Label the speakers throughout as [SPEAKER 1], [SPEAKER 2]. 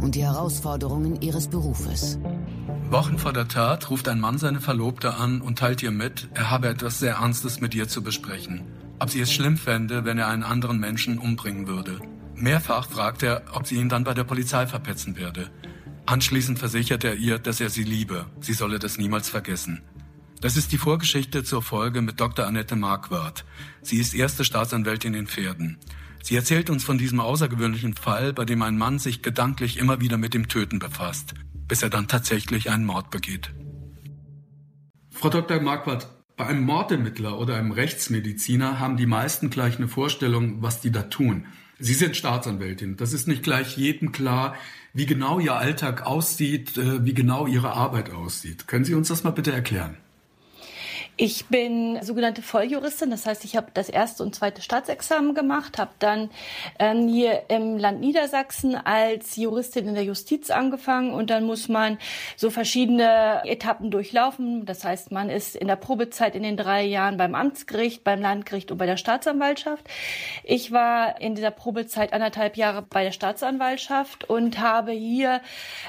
[SPEAKER 1] und die Herausforderungen ihres Berufes.
[SPEAKER 2] Wochen vor der Tat ruft ein Mann seine Verlobte an und teilt ihr mit, er habe etwas sehr Ernstes mit ihr zu besprechen. Ob sie es schlimm fände, wenn er einen anderen Menschen umbringen würde. Mehrfach fragt er, ob sie ihn dann bei der Polizei verpetzen werde. Anschließend versichert er ihr, dass er sie liebe. Sie solle das niemals vergessen. Das ist die Vorgeschichte zur Folge mit Dr. Annette Marquardt. Sie ist erste Staatsanwältin in Pferden. Sie erzählt uns von diesem außergewöhnlichen Fall, bei dem ein Mann sich gedanklich immer wieder mit dem Töten befasst, bis er dann tatsächlich einen Mord begeht. Frau Dr. Marquardt, bei einem Mordermittler oder einem Rechtsmediziner haben die meisten gleich eine Vorstellung, was die da tun. Sie sind Staatsanwältin. Das ist nicht gleich jedem klar, wie genau Ihr Alltag aussieht, äh, wie genau Ihre Arbeit aussieht. Können Sie uns das mal bitte erklären?
[SPEAKER 3] Ich bin sogenannte Volljuristin, das heißt, ich habe das erste und zweite Staatsexamen gemacht, habe dann ähm, hier im Land Niedersachsen als Juristin in der Justiz angefangen und dann muss man so verschiedene Etappen durchlaufen. Das heißt, man ist in der Probezeit in den drei Jahren beim Amtsgericht, beim Landgericht und bei der Staatsanwaltschaft. Ich war in dieser Probezeit anderthalb Jahre bei der Staatsanwaltschaft und habe hier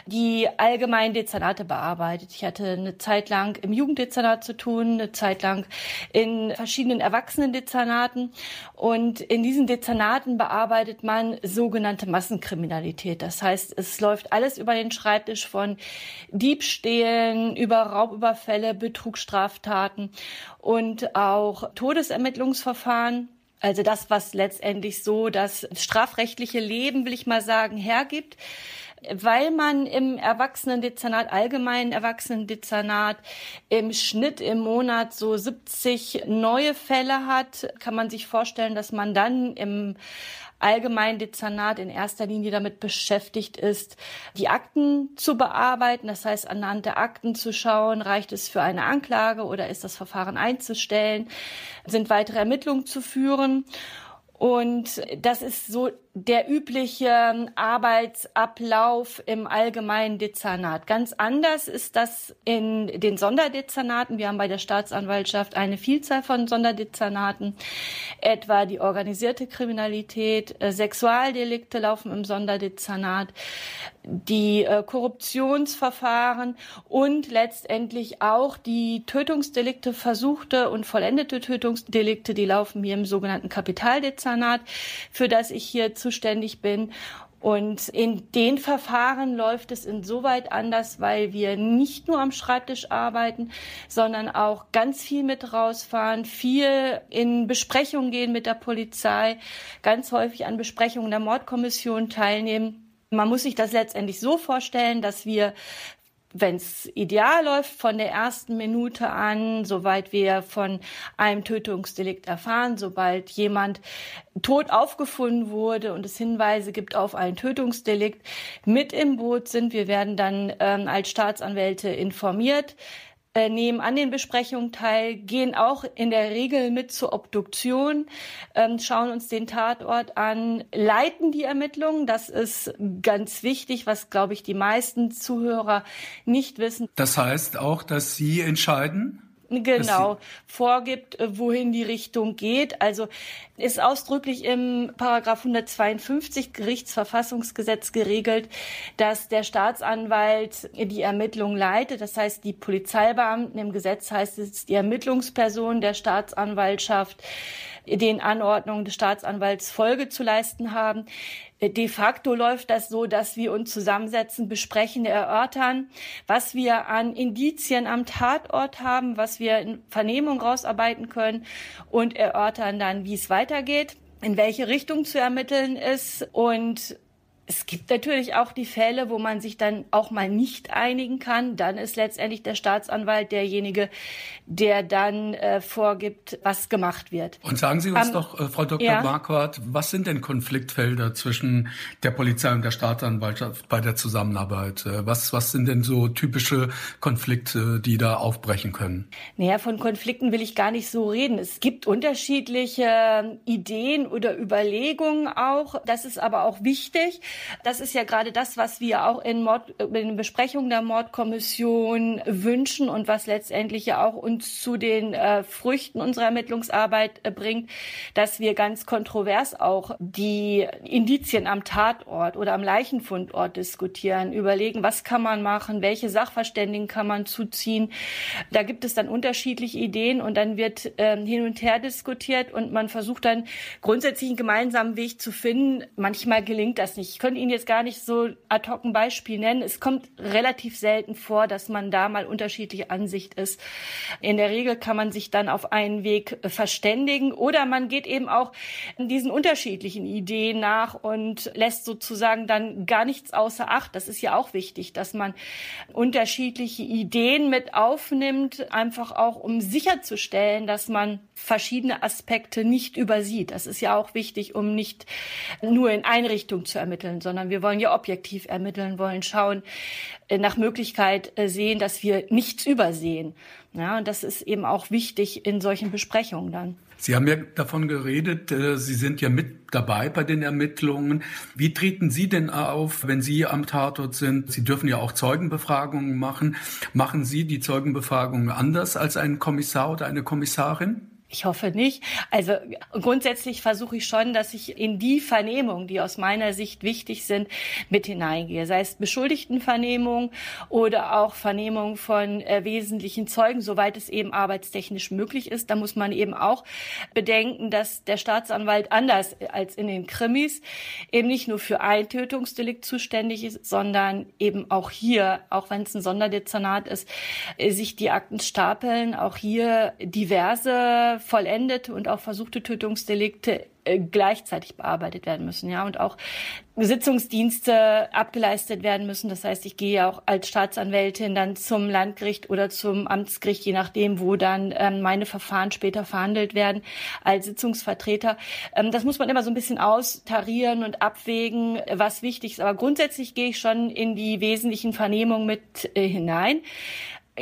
[SPEAKER 3] die allgemeinen Dezernate bearbeitet. Ich hatte eine Zeit lang im Jugenddezernat zu tun, Zeit lang in verschiedenen Erwachsenendezernaten. Und in diesen Dezernaten bearbeitet man sogenannte Massenkriminalität. Das heißt, es läuft alles über den Schreibtisch von Diebstählen über Raubüberfälle, Betrugsstraftaten und auch Todesermittlungsverfahren. Also das, was letztendlich so das strafrechtliche Leben, will ich mal sagen, hergibt. Weil man im Erwachsenendezernat, allgemeinen Erwachsenendezernat im Schnitt im Monat so 70 neue Fälle hat, kann man sich vorstellen, dass man dann im allgemeinen Dezernat in erster Linie damit beschäftigt ist, die Akten zu bearbeiten. Das heißt, anhand der Akten zu schauen, reicht es für eine Anklage oder ist das Verfahren einzustellen, sind weitere Ermittlungen zu führen. Und das ist so der übliche Arbeitsablauf im allgemeinen Dezernat. Ganz anders ist das in den Sonderdezernaten. Wir haben bei der Staatsanwaltschaft eine Vielzahl von Sonderdezernaten, etwa die organisierte Kriminalität, äh, Sexualdelikte laufen im Sonderdezernat, die äh, Korruptionsverfahren und letztendlich auch die Tötungsdelikte, versuchte und vollendete Tötungsdelikte, die laufen hier im sogenannten Kapitaldezernat, für das ich hier zuständig bin. Und in den Verfahren läuft es insoweit anders, weil wir nicht nur am Schreibtisch arbeiten, sondern auch ganz viel mit rausfahren, viel in Besprechungen gehen mit der Polizei, ganz häufig an Besprechungen der Mordkommission teilnehmen. Man muss sich das letztendlich so vorstellen, dass wir wenn es ideal läuft, von der ersten Minute an, soweit wir von einem Tötungsdelikt erfahren, sobald jemand tot aufgefunden wurde und es Hinweise gibt auf ein Tötungsdelikt, mit im Boot sind. Wir werden dann ähm, als Staatsanwälte informiert äh, nehmen an den Besprechungen teil, gehen auch in der Regel mit zur Obduktion, ähm, schauen uns den Tatort an, leiten die Ermittlungen. Das ist ganz wichtig, was, glaube ich, die meisten Zuhörer nicht wissen.
[SPEAKER 2] Das heißt auch, dass Sie entscheiden?
[SPEAKER 3] Genau, vorgibt, äh, wohin die Richtung geht. Also ist ausdrücklich im Paragraph 152 Gerichtsverfassungsgesetz geregelt, dass der Staatsanwalt die Ermittlung leitet. Das heißt, die Polizeibeamten im Gesetz heißt es, die Ermittlungsperson der Staatsanwaltschaft den Anordnungen des Staatsanwalts Folge zu leisten haben. De facto läuft das so, dass wir uns zusammensetzen, besprechen, erörtern, was wir an Indizien am Tatort haben, was wir in Vernehmung rausarbeiten können und erörtern dann, wie es weitergeht, in welche Richtung zu ermitteln ist und Es gibt natürlich auch die Fälle, wo man sich dann auch mal nicht einigen kann. Dann ist letztendlich der Staatsanwalt derjenige, der dann äh, vorgibt, was gemacht wird.
[SPEAKER 2] Und sagen Sie uns um, doch, äh, Frau Dr. Ja. Marquardt, was sind denn Konfliktfelder zwischen der Polizei und der Staatsanwaltschaft bei der Zusammenarbeit? Äh, was, was sind denn so typische Konflikte, die da aufbrechen können?
[SPEAKER 3] Naja, von Konflikten will ich gar nicht so reden. Es gibt unterschiedliche Ideen oder Überlegungen auch. Das ist aber auch wichtig. Das ist ja gerade das, was wir auch in, Mord, in Besprechungen der Mordkommission wünschen und was letztendlich ja auch uns zu den äh, Früchten unserer Ermittlungsarbeit äh, bringt, dass wir ganz kontrovers auch die Indizien am Tatort oder am Leichenfundort diskutieren, überlegen, was kann man machen, welche Sachverständigen kann man zuziehen. Da gibt es dann unterschiedliche Ideen und dann wird äh, hin und her diskutiert und man versucht dann grundsätzlich einen gemeinsamen Weg zu finden. Manchmal gelingt das nicht. Ich könnte Ihnen jetzt gar nicht so ad hoc ein Beispiel nennen. Es kommt relativ selten vor, dass man da mal unterschiedliche Ansicht ist. In der Regel kann man sich dann auf einen Weg äh, verständigen oder man geht eben auch diesen unterschiedlichen Ideen nach und lässt sozusagen dann gar nichts außer Acht. Das ist ja auch wichtig, dass man unterschiedliche Ideen mit aufnimmt, einfach auch um sicherzustellen, dass man verschiedene Aspekte nicht übersieht. Das ist ja auch wichtig, um nicht nur in eine Richtung zu ermitteln, sondern wir wollen ja objektiv ermitteln, wollen schauen, äh, nach Möglichkeit äh, sehen, dass wir nichts übersehen. Ja, und das ist eben auch wichtig in solchen Besprechungen dann.
[SPEAKER 2] Sie haben ja davon geredet, äh, Sie sind ja mit dabei bei den Ermittlungen. Wie treten Sie denn auf, wenn Sie am Tatort sind? Sie dürfen ja auch Zeugenbefragungen machen. Machen Sie die Zeugenbefragungen anders als ein Kommissar oder eine Kommissarin?
[SPEAKER 3] Ich hoffe nicht. Also grundsätzlich versuche ich schon, dass ich in die Vernehmungen, die aus meiner Sicht wichtig sind, mit hineingehe. Sei es Beschuldigtenvernehmung oder auch Vernehmung von äh, wesentlichen Zeugen, soweit es eben arbeitstechnisch möglich ist. Da muss man eben auch bedenken, dass der Staatsanwalt anders als in den Krimis eben nicht nur für ein Tötungsdelikt zuständig ist, sondern eben auch hier, auch wenn es ein Sonderdezernat ist, äh, sich die Akten stapeln, auch hier diverse vollendete und auch versuchte Tötungsdelikte äh, gleichzeitig bearbeitet werden müssen, ja, und auch Sitzungsdienste abgeleistet werden müssen. Das heißt, ich gehe auch als Staatsanwältin dann zum Landgericht oder zum Amtsgericht, je nachdem, wo dann ähm, meine Verfahren später verhandelt werden, als Sitzungsvertreter. Ähm, das muss man immer so ein bisschen austarieren und abwägen, was wichtig ist. Aber grundsätzlich gehe ich schon in die wesentlichen Vernehmungen mit äh, hinein.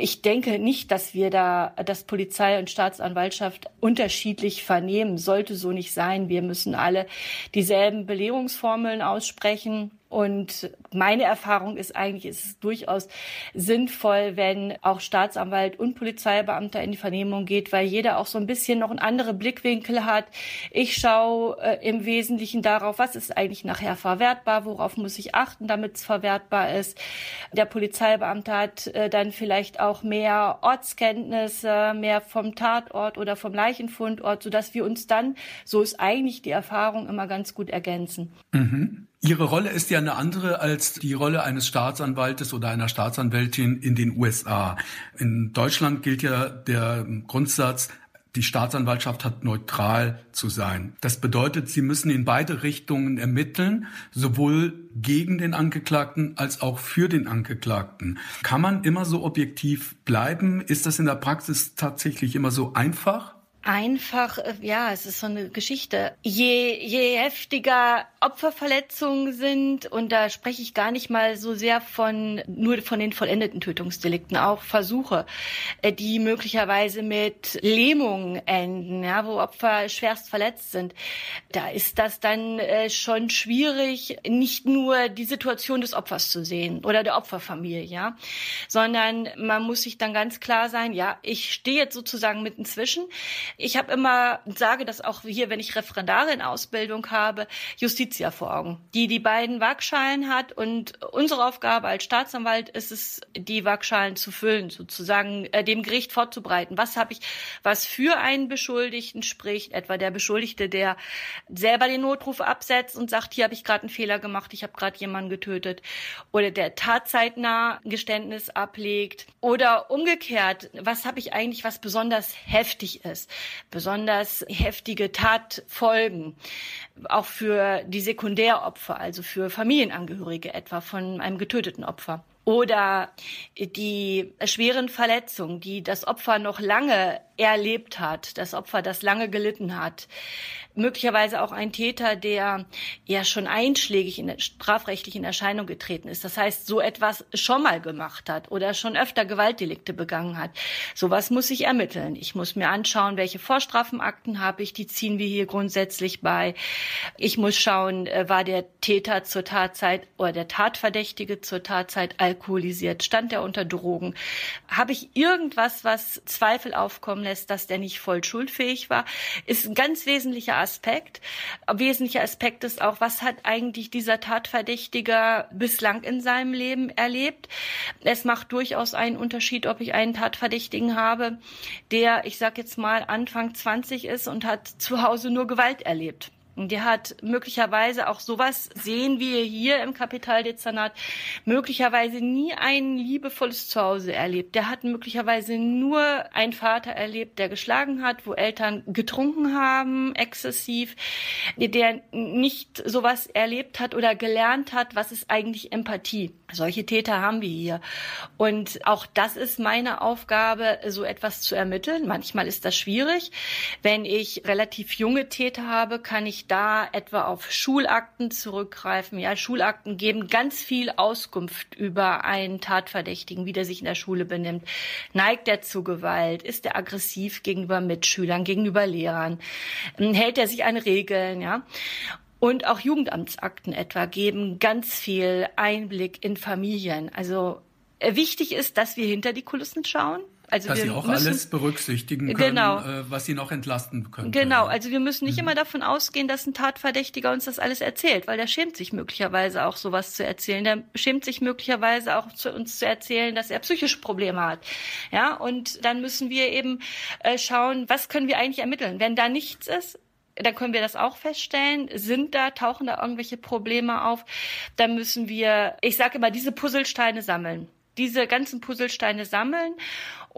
[SPEAKER 3] Ich denke nicht, dass wir da, dass Polizei und Staatsanwaltschaft unterschiedlich vernehmen. Sollte so nicht sein. Wir müssen alle dieselben Belehrungsformeln aussprechen. Und meine Erfahrung ist eigentlich, ist es durchaus sinnvoll, wenn auch Staatsanwalt und Polizeibeamter in die Vernehmung geht, weil jeder auch so ein bisschen noch einen anderen Blickwinkel hat. Ich schaue äh, im Wesentlichen darauf, was ist eigentlich nachher verwertbar, worauf muss ich achten, damit es verwertbar ist. Der Polizeibeamte hat äh, dann vielleicht auch mehr Ortskenntnisse, mehr vom Tatort oder vom Leichenfundort, sodass wir uns dann, so ist eigentlich die Erfahrung, immer ganz gut ergänzen.
[SPEAKER 2] Mhm. Ihre Rolle ist ja eine andere als die Rolle eines Staatsanwaltes oder einer Staatsanwältin in den USA. In Deutschland gilt ja der Grundsatz, die Staatsanwaltschaft hat neutral zu sein. Das bedeutet, sie müssen in beide Richtungen ermitteln, sowohl gegen den Angeklagten als auch für den Angeklagten. Kann man immer so objektiv bleiben? Ist das in der Praxis tatsächlich immer so einfach?
[SPEAKER 3] Einfach, äh, ja, es ist so eine Geschichte. Je, je heftiger Opferverletzungen sind, und da spreche ich gar nicht mal so sehr von, nur von den vollendeten Tötungsdelikten, auch Versuche, äh, die möglicherweise mit Lähmungen enden, ja, wo Opfer schwerst verletzt sind. Da ist das dann äh, schon schwierig, nicht nur die Situation des Opfers zu sehen oder der Opferfamilie, ja, sondern man muss sich dann ganz klar sein, ja, ich stehe jetzt sozusagen mitten zwischen. Ich habe immer, sage das auch hier, wenn ich Referendare in Ausbildung habe, Justitia vor Augen, die die beiden Waagschalen hat. Und unsere Aufgabe als Staatsanwalt ist es, die Waagschalen zu füllen, sozusagen äh, dem Gericht vorzubereiten. Was habe ich, was für einen Beschuldigten spricht, etwa der Beschuldigte, der selber den Notruf absetzt und sagt, hier habe ich gerade einen Fehler gemacht, ich habe gerade jemanden getötet. Oder der tatzeitnah Geständnis ablegt. Oder umgekehrt, was habe ich eigentlich, was besonders heftig ist besonders heftige Tatfolgen, auch für die Sekundäropfer, also für Familienangehörige etwa von einem getöteten Opfer. Oder die schweren Verletzungen, die das Opfer noch lange erlebt hat, das Opfer, das lange gelitten hat. Möglicherweise auch ein Täter, der ja schon einschlägig in, strafrechtlich in Erscheinung getreten ist. Das heißt, so etwas schon mal gemacht hat oder schon öfter Gewaltdelikte begangen hat. Sowas muss ich ermitteln. Ich muss mir anschauen, welche Vorstrafenakten habe ich. Die ziehen wir hier grundsätzlich bei. Ich muss schauen, äh, war der Täter zur Tatzeit oder der Tatverdächtige zur Tatzeit alkoholisiert? Stand er unter Drogen? Habe ich irgendwas, was Zweifel aufkommen lässt, dass der nicht voll schuldfähig war, ist ein ganz wesentlicher Aspekt. Ein wesentlicher Aspekt ist auch, was hat eigentlich dieser Tatverdächtige bislang in seinem Leben erlebt? Es macht durchaus einen Unterschied, ob ich einen Tatverdächtigen habe, der, ich sag jetzt mal, Anfang 20 ist und hat zu Hause nur Gewalt erlebt der hat möglicherweise auch sowas sehen wir hier im Kapitaldezernat, möglicherweise nie ein liebevolles Zuhause erlebt. Der hat möglicherweise nur einen Vater erlebt, der geschlagen hat, wo Eltern getrunken haben, exzessiv, der nicht sowas erlebt hat oder gelernt hat, was ist eigentlich Empathie. Solche Täter haben wir hier. Und auch das ist meine Aufgabe, so etwas zu ermitteln. Manchmal ist das schwierig. Wenn ich relativ junge Täter habe, kann ich da etwa auf Schulakten zurückgreifen. Ja, Schulakten geben ganz viel Auskunft über einen Tatverdächtigen, wie der sich in der Schule benimmt. Neigt er zu Gewalt? Ist er aggressiv gegenüber Mitschülern, gegenüber Lehrern? Hält er sich an Regeln? Ja. Und auch Jugendamtsakten etwa geben ganz viel Einblick in Familien. Also äh, wichtig ist, dass wir hinter die Kulissen schauen. Also
[SPEAKER 2] dass wir sie auch müssen, alles berücksichtigen können, genau. äh, was sie noch entlasten können.
[SPEAKER 3] Genau, also wir müssen nicht mhm. immer davon ausgehen, dass ein Tatverdächtiger uns das alles erzählt, weil der schämt sich möglicherweise auch sowas zu erzählen. Der schämt sich möglicherweise auch zu uns zu erzählen, dass er psychische Probleme hat. Ja, und dann müssen wir eben äh, schauen, was können wir eigentlich ermitteln. Wenn da nichts ist, dann können wir das auch feststellen. Sind da, tauchen da irgendwelche Probleme auf? Dann müssen wir, ich sage immer, diese Puzzlesteine sammeln diese ganzen Puzzlesteine sammeln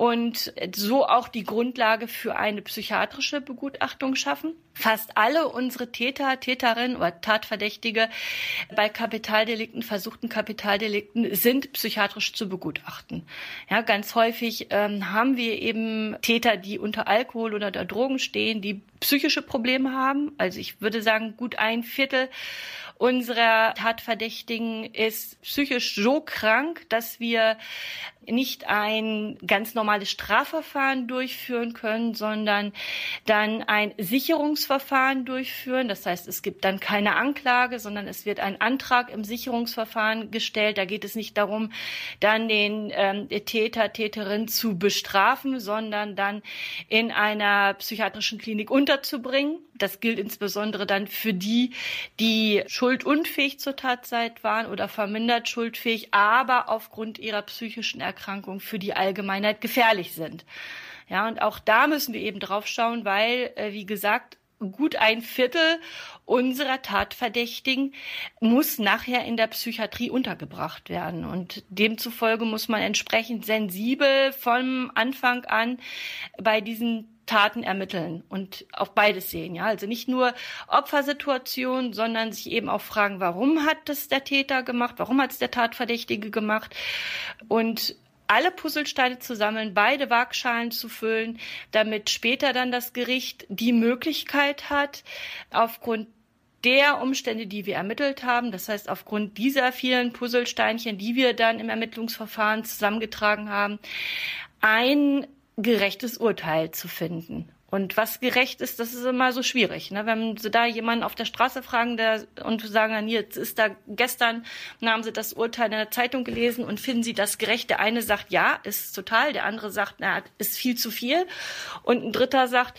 [SPEAKER 3] und so auch die Grundlage für eine psychiatrische Begutachtung schaffen. Fast alle unsere Täter, Täterinnen oder Tatverdächtige bei Kapitaldelikten, versuchten Kapitaldelikten sind psychiatrisch zu begutachten. Ja, ganz häufig ähm, haben wir eben Täter, die unter Alkohol oder unter Drogen stehen, die psychische Probleme haben. Also ich würde sagen, gut ein Viertel unserer Tatverdächtigen ist psychisch so krank, dass wir nicht ein ganz normales Strafverfahren durchführen können, sondern dann ein Sicherungsverfahren durchführen. Das heißt, es gibt dann keine Anklage, sondern es wird ein Antrag im Sicherungsverfahren gestellt. Da geht es nicht darum, dann den ähm, Täter, Täterin zu bestrafen, sondern dann in einer psychiatrischen Klinik unterzubringen. Das gilt insbesondere dann für die, die schuldunfähig zur Tatzeit waren oder vermindert schuldfähig, aber aufgrund ihrer psychischen Erkrankung für die Allgemeinheit gefährlich sind. Ja, und auch da müssen wir eben drauf schauen, weil, äh, wie gesagt, gut ein Viertel unserer Tatverdächtigen muss nachher in der Psychiatrie untergebracht werden. Und demzufolge muss man entsprechend sensibel vom Anfang an bei diesen Taten ermitteln und auf beides sehen. Ja, also nicht nur Opfersituation, sondern sich eben auch fragen, warum hat das der Täter gemacht? Warum hat es der Tatverdächtige gemacht? Und alle Puzzlesteine zu sammeln, beide Waagschalen zu füllen, damit später dann das Gericht die Möglichkeit hat, aufgrund der Umstände, die wir ermittelt haben, das heißt aufgrund dieser vielen Puzzlesteinchen, die wir dann im Ermittlungsverfahren zusammengetragen haben, ein gerechtes Urteil zu finden. Und was gerecht ist, das ist immer so schwierig. Ne? Wenn Sie da jemanden auf der Straße fragen der, und sagen dann, jetzt ist da gestern, haben Sie das Urteil in der Zeitung gelesen und finden Sie das gerecht. Der eine sagt, ja, ist total. Der andere sagt, na, ist viel zu viel. Und ein dritter sagt,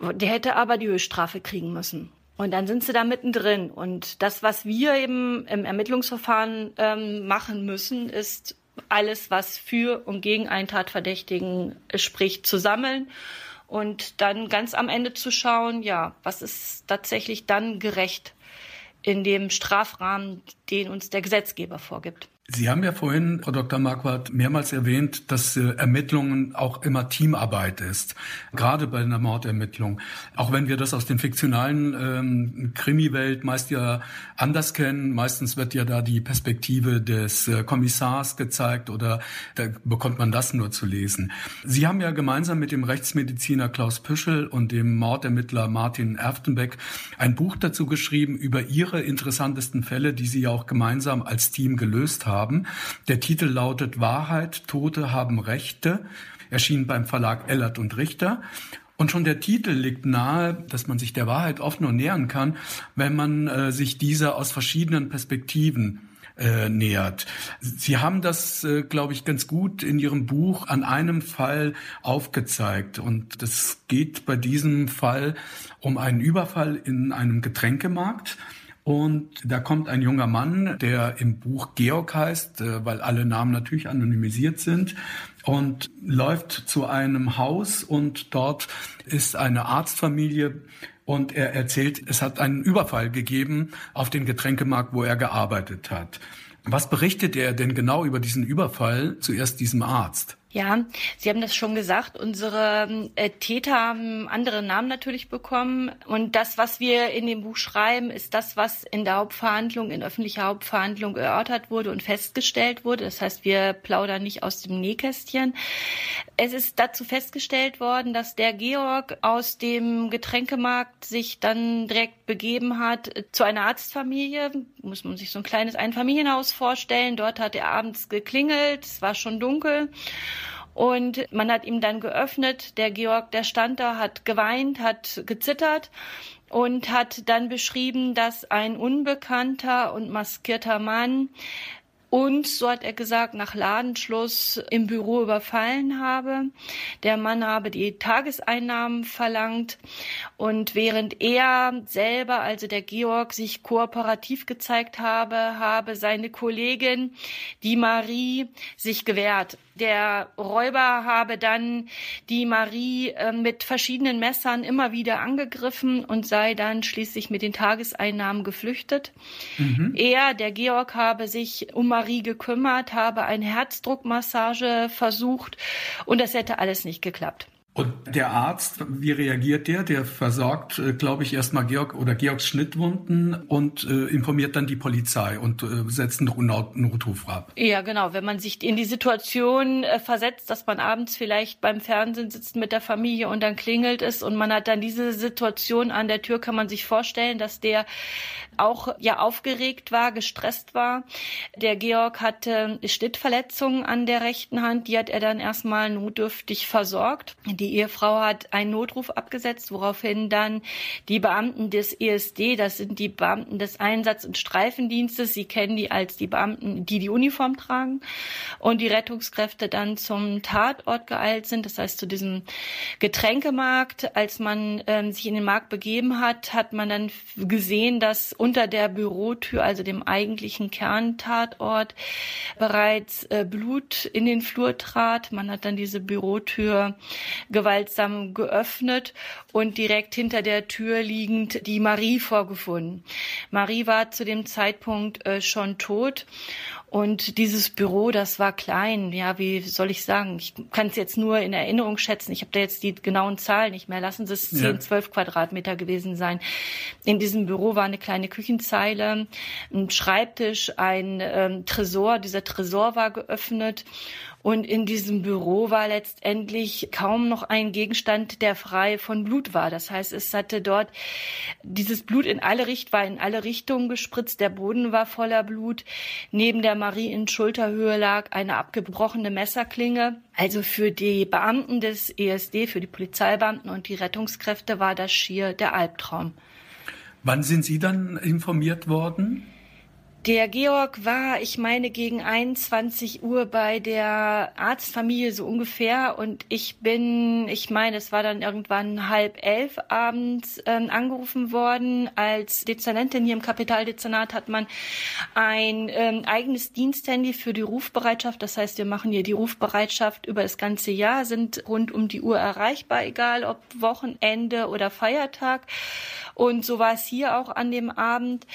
[SPEAKER 3] der hätte aber die Höchststrafe kriegen müssen. Und dann sind sie da mittendrin. Und das, was wir eben im Ermittlungsverfahren ähm, machen müssen, ist alles, was für und gegen einen Tatverdächtigen spricht, zu sammeln und dann ganz am Ende zu schauen, ja, was ist tatsächlich dann gerecht in dem Strafrahmen, den uns der Gesetzgeber vorgibt.
[SPEAKER 2] Sie haben ja vorhin, Frau Dr. Marquardt, mehrmals erwähnt, dass äh, Ermittlungen auch immer Teamarbeit ist, gerade bei einer Mordermittlung. Auch wenn wir das aus den fiktionalen ähm, Krimi-Welt meist ja anders kennen. Meistens wird ja da die Perspektive des äh, Kommissars gezeigt oder da bekommt man das nur zu lesen. Sie haben ja gemeinsam mit dem Rechtsmediziner Klaus Püschel und dem Mordermittler Martin Erftenbeck ein Buch dazu geschrieben über Ihre interessantesten Fälle, die Sie ja auch gemeinsam als Team gelöst haben haben. Der Titel lautet Wahrheit, Tote haben Rechte, erschien beim Verlag Ellert und Richter. Und schon der Titel liegt nahe, dass man sich der Wahrheit oft nur nähern kann, wenn man äh, sich dieser aus verschiedenen Perspektiven äh, nähert. Sie haben das, äh, glaube ich, ganz gut in Ihrem Buch an einem Fall aufgezeigt. Und das geht bei diesem Fall um einen Überfall in einem Getränkemarkt. Und da kommt ein junger Mann, der im Buch Georg heißt, äh, weil alle Namen natürlich anonymisiert sind, und läuft zu einem Haus und dort ist eine Arztfamilie und er erzählt, es hat einen Überfall gegeben auf den Getränkemarkt, wo er gearbeitet hat. Was berichtet er denn genau über diesen Überfall zuerst diesem Arzt?
[SPEAKER 3] Ja, Sie haben das schon gesagt. Unsere äh, Täter haben andere Namen natürlich bekommen. Und das, was wir in dem Buch schreiben, ist das, was in der Hauptverhandlung, in öffentlicher Hauptverhandlung erörtert wurde und festgestellt wurde. Das heißt, wir plaudern nicht aus dem Nähkästchen. Es ist dazu festgestellt worden, dass der Georg aus dem Getränkemarkt sich dann direkt begeben hat zu einer Arztfamilie. Muss man sich so ein kleines Einfamilienhaus vorstellen. Dort hat er abends geklingelt. Es war schon dunkel. Und man hat ihm dann geöffnet. Der Georg, der stand da, hat geweint, hat gezittert und hat dann beschrieben, dass ein unbekannter und maskierter Mann und, so hat er gesagt, nach Ladenschluss im Büro überfallen habe. Der Mann habe die Tageseinnahmen verlangt und während er selber, also der Georg, sich kooperativ gezeigt habe, habe seine Kollegin, die Marie, sich gewehrt. Der Räuber habe dann die Marie äh, mit verschiedenen Messern immer wieder angegriffen und sei dann schließlich mit den Tageseinnahmen geflüchtet. Mhm. Er, der Georg, habe sich um Marie gekümmert, habe eine Herzdruckmassage versucht und das hätte alles nicht geklappt.
[SPEAKER 2] Und der Arzt, wie reagiert der? Der versorgt, äh, glaube ich, erstmal Georg oder Georgs Schnittwunden und äh, informiert dann die Polizei und äh, setzt einen Notruf ab.
[SPEAKER 3] Ja, genau. Wenn man sich in die Situation äh, versetzt, dass man abends vielleicht beim Fernsehen sitzt mit der Familie und dann klingelt es und man hat dann diese Situation an der Tür, kann man sich vorstellen, dass der auch ja aufgeregt war, gestresst war. Der Georg hatte Schnittverletzungen an der rechten Hand, die hat er dann erstmal notdürftig versorgt. Die Ehefrau hat einen Notruf abgesetzt, woraufhin dann die Beamten des ESD, das sind die Beamten des Einsatz- und Streifendienstes, sie kennen die als die Beamten, die die Uniform tragen, und die Rettungskräfte dann zum Tatort geeilt sind, das heißt zu diesem Getränkemarkt. Als man ähm, sich in den Markt begeben hat, hat man dann gesehen, dass unter der Bürotür, also dem eigentlichen Kerntatort, bereits äh, Blut in den Flur trat. Man hat dann diese Bürotür gewaltsam geöffnet und direkt hinter der Tür liegend die Marie vorgefunden. Marie war zu dem Zeitpunkt äh, schon tot und dieses Büro, das war klein. Ja, wie soll ich sagen? Ich kann es jetzt nur in Erinnerung schätzen. Ich habe da jetzt die genauen Zahlen nicht mehr. Lassen Sie es 10, ja. 12 Quadratmeter gewesen sein. In diesem Büro war eine kleine Küchenzeile, ein Schreibtisch, ein ähm, Tresor. Dieser Tresor war geöffnet und in diesem Büro war letztendlich kaum noch ein Gegenstand, der frei von Blut war. Das heißt, es hatte dort dieses Blut in alle Richt war in alle Richtungen gespritzt. Der Boden war voller Blut. Neben der Marie in Schulterhöhe lag eine abgebrochene Messerklinge. Also für die Beamten des ESD, für die Polizeibeamten und die Rettungskräfte war das schier der Albtraum.
[SPEAKER 2] Wann sind Sie dann informiert worden?
[SPEAKER 3] Der Georg war, ich meine, gegen 21 Uhr bei der Arztfamilie so ungefähr und ich bin, ich meine, es war dann irgendwann halb elf abends ähm, angerufen worden. Als Dezernentin hier im Kapitaldezernat hat man ein ähm, eigenes Diensthandy für die Rufbereitschaft. Das heißt, wir machen hier die Rufbereitschaft über das ganze Jahr, sind rund um die Uhr erreichbar, egal ob Wochenende oder Feiertag. Und so war es hier auch an dem Abend.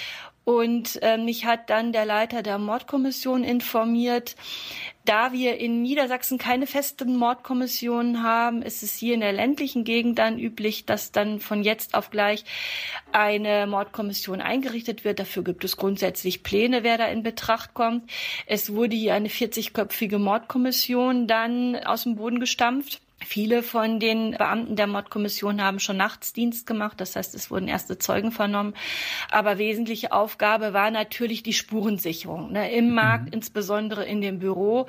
[SPEAKER 3] Und äh, mich hat dann der Leiter der Mordkommission informiert, da wir in Niedersachsen keine festen Mordkommissionen haben, ist es hier in der ländlichen Gegend dann üblich, dass dann von jetzt auf gleich eine Mordkommission eingerichtet wird. Dafür gibt es grundsätzlich Pläne, wer da in Betracht kommt. Es wurde hier eine 40-köpfige Mordkommission dann aus dem Boden gestampft. Viele von den Beamten der Mordkommission haben schon Nachtsdienst gemacht, das heißt, es wurden erste Zeugen vernommen. Aber wesentliche Aufgabe war natürlich die Spurensicherung ne, im Markt, mhm. insbesondere in dem Büro.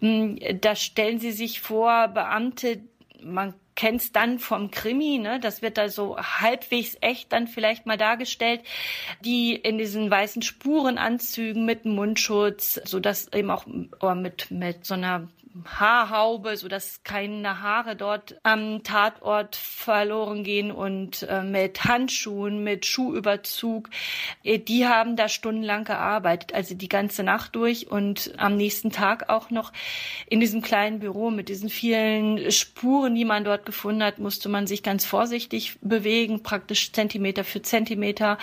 [SPEAKER 3] Hm, da stellen Sie sich vor, Beamte, man kennt es dann vom Krimi, ne? das wird da so halbwegs echt dann vielleicht mal dargestellt, die in diesen weißen Spurenanzügen mit Mundschutz, so dass eben auch mit, mit so einer Haarhaube, so dass keine Haare dort am Tatort verloren gehen und äh, mit Handschuhen, mit Schuhüberzug. Äh, die haben da stundenlang gearbeitet, also die ganze Nacht durch und am nächsten Tag auch noch in diesem kleinen Büro mit diesen vielen Spuren, die man dort gefunden hat, musste man sich ganz vorsichtig bewegen, praktisch Zentimeter für Zentimeter.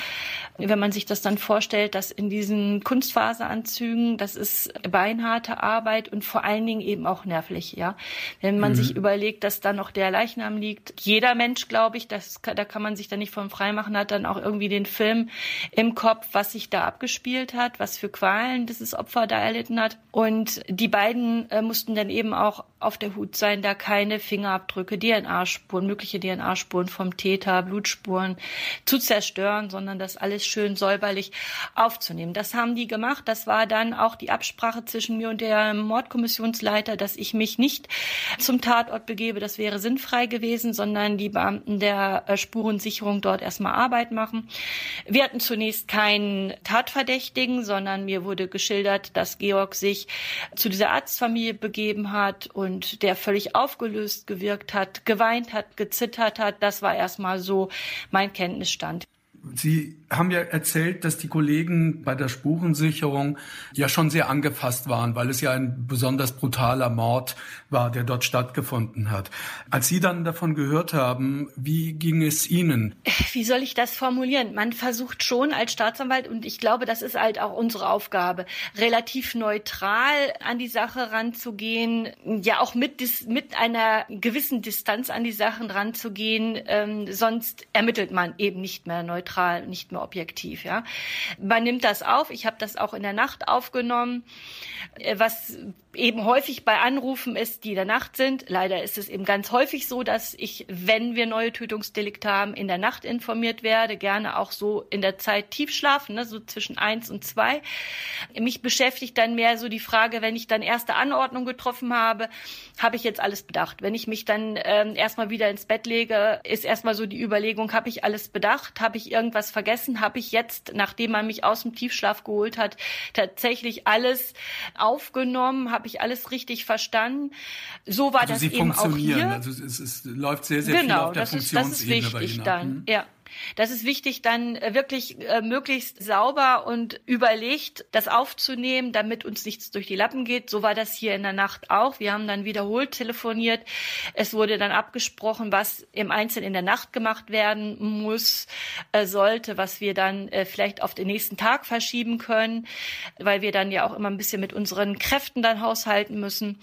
[SPEAKER 3] Wenn man sich das dann vorstellt, dass in diesen Kunstfaseranzügen, das ist beinharte Arbeit und vor allen Dingen eben eben auch nervlich, ja. Wenn man mhm. sich überlegt, dass da noch der Leichnam liegt. Jeder Mensch, glaube ich, das, da kann man sich da nicht von frei machen, hat dann auch irgendwie den Film im Kopf, was sich da abgespielt hat, was für Qualen dieses Opfer da erlitten hat. Und die beiden äh, mussten dann eben auch auf der Hut sein, da keine Fingerabdrücke, DNA-Spuren, mögliche DNA-Spuren vom Täter, Blutspuren zu zerstören, sondern das alles schön säuberlich aufzunehmen. Das haben die gemacht. Das war dann auch die Absprache zwischen mir und der Mordkommissionsleiter weiter, dass ich mich nicht zum Tatort begebe. Das wäre sinnfrei gewesen, sondern die Beamten der äh, Spurensicherung dort erstmal Arbeit machen. Wir hatten zunächst keinen Tatverdächtigen, sondern mir wurde geschildert, dass Georg sich zu dieser Arztfamilie begeben hat und der völlig aufgelöst gewirkt hat, geweint hat, gezittert hat. Das war erstmal so mein Kenntnisstand.
[SPEAKER 2] Sie haben ja erzählt, dass die Kollegen bei der Spurensicherung ja schon sehr angefasst waren, weil es ja ein besonders brutaler Mord war, der dort stattgefunden hat. Als Sie dann davon gehört haben, wie ging es Ihnen?
[SPEAKER 3] Wie soll ich das formulieren? Man versucht schon als Staatsanwalt, und ich glaube, das ist halt auch unsere Aufgabe, relativ neutral an die Sache ranzugehen, ja auch mit, mit einer gewissen Distanz an die Sachen ranzugehen, ähm, sonst ermittelt man eben nicht mehr neutral, nicht mehr objektiv. Ja, man nimmt das auf. Ich habe das auch in der Nacht aufgenommen, äh, was eben häufig bei Anrufen ist, die in der Nacht sind. Leider ist es eben ganz häufig so, dass ich, wenn wir neue Tötungsdelikte haben, in der Nacht informiert werde, gerne auch so in der Zeit tiefschlafen, ne, so zwischen eins und zwei. Mich beschäftigt dann mehr so die Frage, wenn ich dann erste Anordnung getroffen habe, habe ich jetzt alles bedacht. Wenn ich mich dann ähm, erstmal wieder ins Bett lege, ist erstmal so die Überlegung, habe ich alles bedacht, habe ich irgendwas vergessen, habe ich jetzt, nachdem man mich aus dem Tiefschlaf geholt hat, tatsächlich alles aufgenommen, habe ich alles richtig verstanden. So war also das
[SPEAKER 2] Sie
[SPEAKER 3] eben auch hier.
[SPEAKER 2] Also es, es läuft sehr, sehr
[SPEAKER 3] genau,
[SPEAKER 2] viel auf der
[SPEAKER 3] das ist, das ist wichtig dann. Hm? Ja. Das ist wichtig, dann äh, wirklich äh, möglichst sauber und überlegt das aufzunehmen, damit uns nichts durch die Lappen geht. So war das hier in der Nacht auch. Wir haben dann wiederholt telefoniert. Es wurde dann abgesprochen, was im Einzelnen in der Nacht gemacht werden muss, äh, sollte, was wir dann äh, vielleicht auf den nächsten Tag verschieben können, weil wir dann ja auch immer ein bisschen mit unseren Kräften dann haushalten müssen.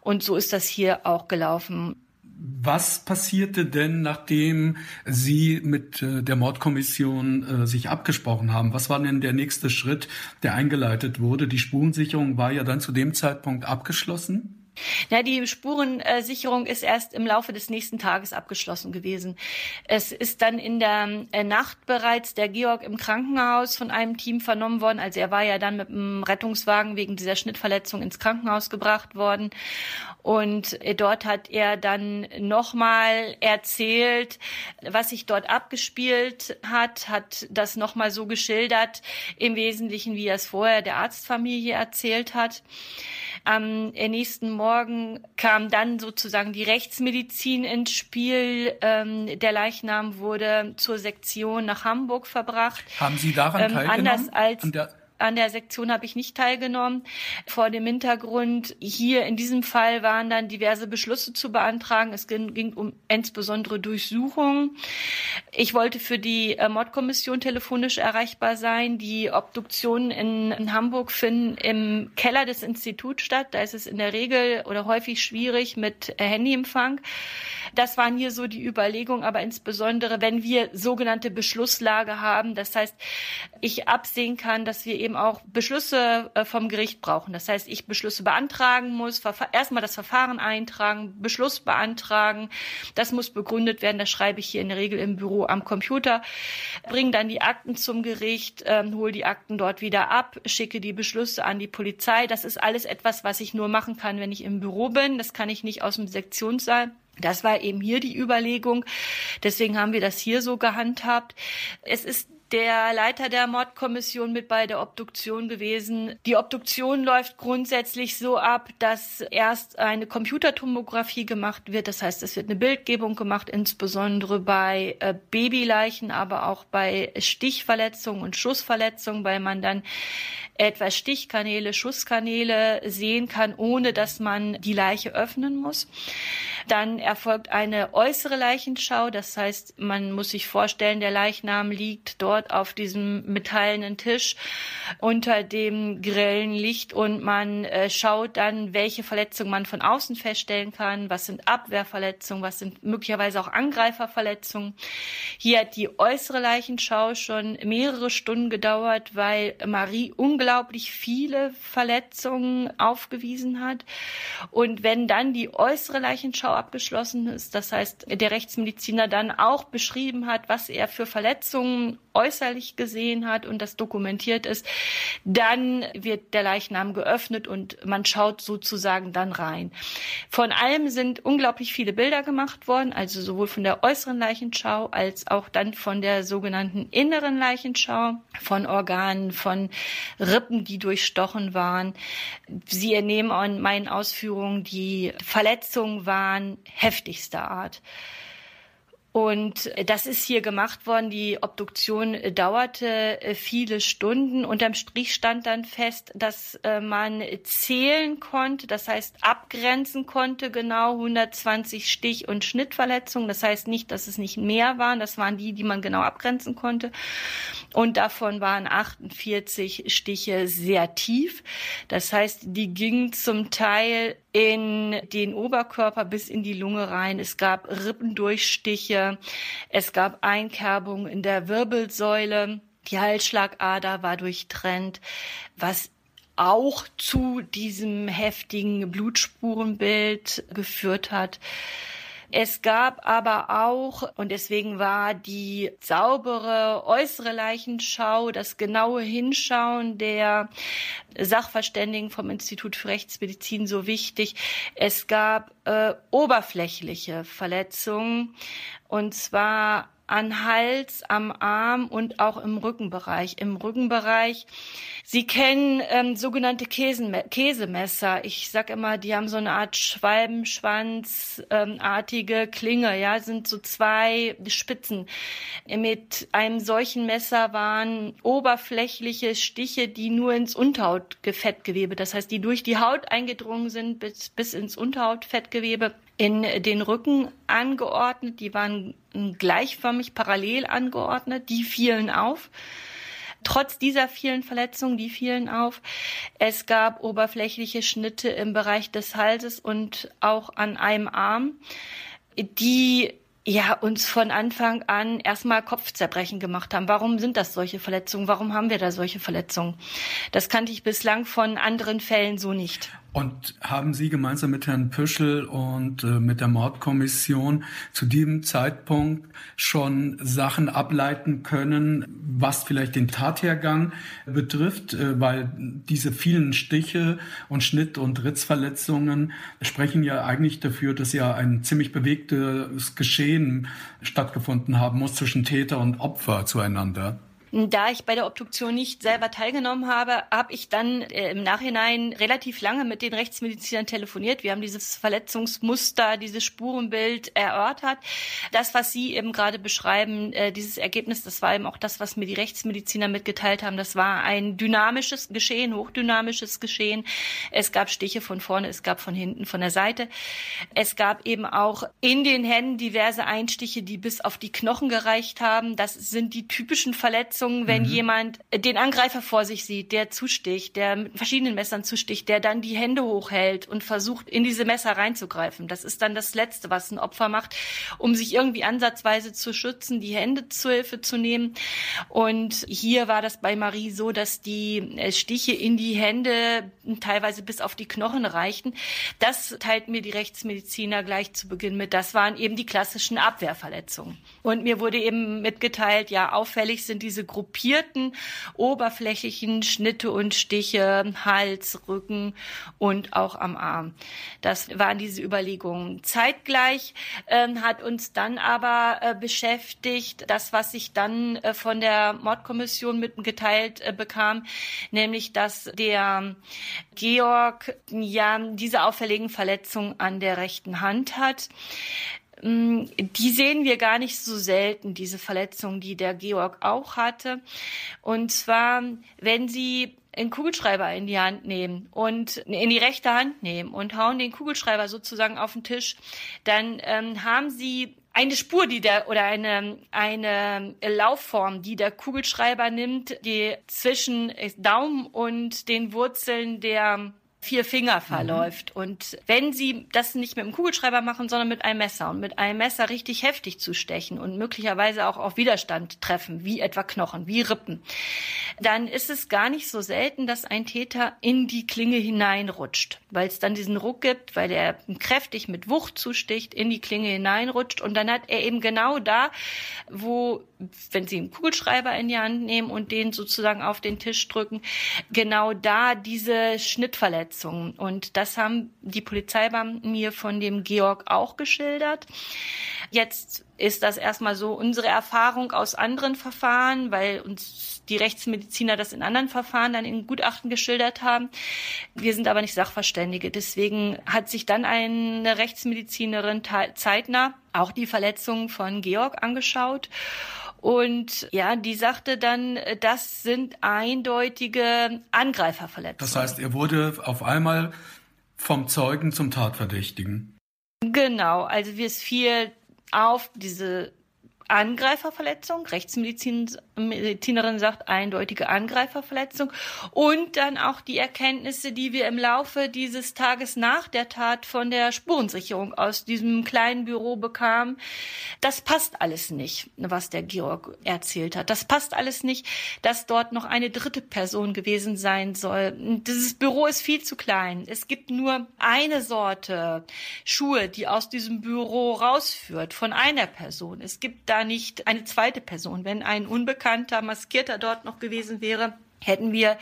[SPEAKER 3] Und so ist das hier auch gelaufen.
[SPEAKER 2] Was passierte denn, nachdem Sie mit äh, der Mordkommission äh, sich abgesprochen haben? Was war denn der nächste Schritt, der eingeleitet wurde? Die Spurensicherung war ja dann zu dem Zeitpunkt abgeschlossen.
[SPEAKER 3] Na, die Spurensicherung ist erst im Laufe des nächsten Tages abgeschlossen gewesen. Es ist dann in der äh, Nacht bereits der Georg im Krankenhaus von einem Team vernommen worden. Also er war ja dann mit dem Rettungswagen wegen dieser Schnittverletzung ins Krankenhaus gebracht worden. Und dort hat er dann nochmal erzählt, was sich dort abgespielt hat, hat das nochmal so geschildert, im Wesentlichen, wie er es vorher der Arztfamilie erzählt hat. Am nächsten Morgen kam dann sozusagen die Rechtsmedizin ins Spiel. Ähm, der Leichnam wurde zur Sektion nach Hamburg verbracht.
[SPEAKER 2] Haben Sie daran ähm, teilgenommen?
[SPEAKER 3] Anders als
[SPEAKER 2] an der
[SPEAKER 3] An der Sektion habe ich nicht teilgenommen. Vor dem Hintergrund, hier in diesem Fall waren dann diverse Beschlüsse zu beantragen. Es ging, ging um insbesondere Durchsuchungen. Ich wollte für die äh, Mordkommission telefonisch erreichbar sein. Die Obduktionen in, in Hamburg finden im Keller des Instituts statt. Da ist es in der Regel oder häufig schwierig mit äh, Handyempfang. Das waren hier so die Überlegungen, aber insbesondere, wenn wir sogenannte Beschlusslage haben, das heißt, ich absehen kann, dass wir eben auch Beschlüsse äh, vom Gericht brauchen. Das heißt, ich Beschlüsse beantragen muss, erstmal das Verfahren eintragen, Beschluss beantragen. Das muss begründet werden. Das schreibe ich hier in der Regel im Büro am Computer, bringe dann die Akten zum Gericht, ähm, hole die Akten dort wieder ab, schicke die Beschlüsse an die Polizei. Das ist alles etwas, was ich nur machen kann, wenn ich im Büro bin. Das kann ich nicht aus dem Sektionssaal. Das war eben hier die Überlegung. Deswegen haben wir das hier so gehandhabt. Es ist der Leiter der Mordkommission mit bei der Obduktion gewesen. Die Obduktion läuft grundsätzlich so ab, dass erst eine Computertomographie gemacht wird. Das heißt, es wird eine Bildgebung gemacht, insbesondere bei äh, Babyleichen, aber auch bei Stichverletzungen und Schussverletzungen, weil man dann etwa Stichkanäle, Schusskanäle sehen kann, ohne dass man die Leiche öffnen muss. Dann erfolgt eine äußere Leichenschau. Das heißt, man muss sich vorstellen, der Leichnam liegt dort auf diesem metallenen Tisch unter dem grellen Licht und man äh, schaut dann, welche Verletzungen man von außen feststellen kann. Was sind Abwehrverletzungen? Was sind möglicherweise auch Angreiferverletzungen? Hier hat die äußere Leichenschau schon mehrere Stunden gedauert, weil Marie unglaublich viele Verletzungen aufgewiesen hat. Und wenn dann die äußere Leichenschau abgeschlossen ist, das heißt, der Rechtsmediziner dann auch beschrieben hat, was er für Verletzungen äußerlich gesehen hat und das dokumentiert ist, dann wird der Leichnam geöffnet und man schaut sozusagen dann rein. Von allem sind unglaublich viele Bilder gemacht worden, also sowohl von der äußeren Leichenschau als auch dann von der sogenannten inneren Leichenschau, von Organen, von Rippen, die durchstochen waren. Sie entnehmen an meinen Ausführungen, die Verletzungen waren heftigster Art. Und das ist hier gemacht worden. Die Obduktion dauerte äh, viele Stunden. Unterm Strich stand dann fest, dass äh, man zählen konnte, das heißt abgrenzen konnte, genau 120 Stich- und Schnittverletzungen. Das heißt nicht, dass es nicht mehr waren. Das waren die, die man genau abgrenzen konnte. Und davon waren 48 Stiche sehr tief. Das heißt, die gingen zum Teil in den Oberkörper bis in die Lunge rein. Es gab Rippendurchstiche. Es gab Einkerbungen in der Wirbelsäule. Die Halsschlagader war durchtrennt, was auch zu diesem heftigen Blutspurenbild geführt hat. Es gab aber auch, und deswegen war die saubere äußere Leichenschau, das genaue Hinschauen der Sachverständigen vom Institut für Rechtsmedizin so wichtig. Es gab äh, oberflächliche Verletzungen, und zwar an Hals, am Arm und auch im Rückenbereich. Im Rückenbereich Sie kennen ähm, sogenannte Käsenme Käsemesser. Ich sag immer, die haben so eine Art Schwalbenschwanzartige ähm, Klinge, ja, sind so zwei Spitzen. Mit einem solchen Messer waren oberflächliche Stiche, die nur ins Unterhautfettgewebe, das heißt, die durch die Haut eingedrungen sind bis, bis ins Unterhautfettgewebe in den Rücken angeordnet. Die waren gleichförmig parallel angeordnet. Die fielen auf. Trotz dieser vielen Verletzungen, die fielen auf. Es gab oberflächliche Schnitte im Bereich des Halses und auch an einem Arm, die ja, uns von Anfang an erstmal Kopfzerbrechen gemacht haben. Warum sind das solche Verletzungen? Warum haben wir da solche Verletzungen? Das kannte ich bislang von anderen Fällen so nicht.
[SPEAKER 2] Und haben Sie gemeinsam mit Herrn Püschel und äh, mit der Mordkommission zu diesem Zeitpunkt schon Sachen ableiten können, was vielleicht den Tathergang betrifft? Äh, weil diese vielen Stiche und Schnitt- und Ritzverletzungen sprechen ja eigentlich dafür, dass ja ein ziemlich bewegtes Geschehen stattgefunden haben muss zwischen Täter und Opfer zueinander.
[SPEAKER 3] Da ich bei der Obduktion nicht selber teilgenommen habe, habe ich dann äh, im Nachhinein relativ lange mit den Rechtsmedizinern telefoniert. Wir haben dieses Verletzungsmuster, dieses Spurenbild erörtert. Das, was Sie eben gerade beschreiben, äh, dieses Ergebnis, das war eben auch das, was mir die Rechtsmediziner mitgeteilt haben. Das war ein dynamisches Geschehen, hochdynamisches Geschehen. Es gab Stiche von vorne, es gab von hinten, von der Seite. Es gab eben auch in den Händen diverse Einstiche, die bis auf die Knochen gereicht haben. Das sind die typischen Verletzungen, wenn mhm. jemand den Angreifer vor sich sieht, der zusticht, der mit verschiedenen Messern zusticht, der dann die Hände hochhält und versucht, in diese Messer reinzugreifen. Das ist dann das Letzte, was ein Opfer macht, um sich irgendwie ansatzweise zu schützen, die Hände zur Hilfe zu nehmen. Und hier war das bei Marie so, dass die äh, Stiche in die Hände teilweise bis auf die Knochen reichten. Das teilt mir die Rechtsmediziner gleich zu Beginn mit. Das waren eben die klassischen Abwehrverletzungen. Und mir wurde eben mitgeteilt, ja, auffällig sind diese gruppierten oberflächlichen Schnitte und Stiche, Hals, Rücken und auch am Arm. Das waren diese Überlegungen. Zeitgleich äh, hat uns dann aber äh, beschäftigt, das, was ich dann äh, von der Mordkommission mitgeteilt äh, bekam, nämlich, dass der Georg ja diese auffälligen Verletzungen an der rechten Hand hat. Mm, die sehen wir gar nicht so selten, diese Verletzungen, die der Georg auch hatte. Und zwar, wenn Sie einen Kugelschreiber in die Hand nehmen und in die rechte Hand nehmen und hauen den Kugelschreiber sozusagen auf den Tisch, dann ähm, haben Sie eine Spur, die der oder eine eine Laufform, die der Kugelschreiber nimmt, die zwischen Daumen und den Wurzeln der vier Finger mhm. verläuft. Mhm. Und wenn Sie das nicht mit einem Kugelschreiber machen, sondern mit einem Messer und mit einem Messer richtig heftig zustechen und möglicherweise auch auf Widerstand treffen, wie etwa Knochen, wie Rippen, dann ist es gar nicht so selten, dass ein Täter in die Klinge hineinrutscht, weil es dann diesen Ruck gibt, weil er kräftig mit Wucht zusticht, in die Klinge hineinrutscht und dann hat er eben genau da, wo, wenn Sie einen Kugelschreiber in die Hand nehmen und den sozusagen auf den Tisch drücken, genau da diese Schnittverletzung Verletzungen. Und das haben die Polizeibeamten mir von dem Georg auch geschildert. Jetzt ist das erstmal so unsere Erfahrung aus anderen Verfahren, weil uns die Rechtsmediziner das in anderen Verfahren dann in Gutachten geschildert haben. Wir sind aber nicht Sachverständige. Deswegen hat sich dann eine Rechtsmedizinerin zeitnah auch die Verletzungen von Georg angeschaut und ja, die sagte dann, das sind eindeutige Angreiferverletzungen.
[SPEAKER 2] Das heißt, er wurde auf einmal vom Zeugen zum Tatverdächtigen.
[SPEAKER 3] Genau, also wir es fiel auf diese Angreiferverletzung. Rechtsmedizinerin sagt eindeutige Angreiferverletzung. Und dann auch die Erkenntnisse, die wir im Laufe dieses Tages nach der Tat von der Spurensicherung aus diesem kleinen Büro bekamen. Das passt alles nicht, was der Georg erzählt hat. Das passt alles nicht, dass dort noch eine dritte Person gewesen sein soll. Dieses Büro ist viel zu klein. Es gibt nur eine Sorte Schuhe, die aus diesem Büro rausführt, von einer Person. Es gibt da nicht eine zweite Person. Wenn ein unbekannter Maskierter dort noch gewesen wäre, hätten wir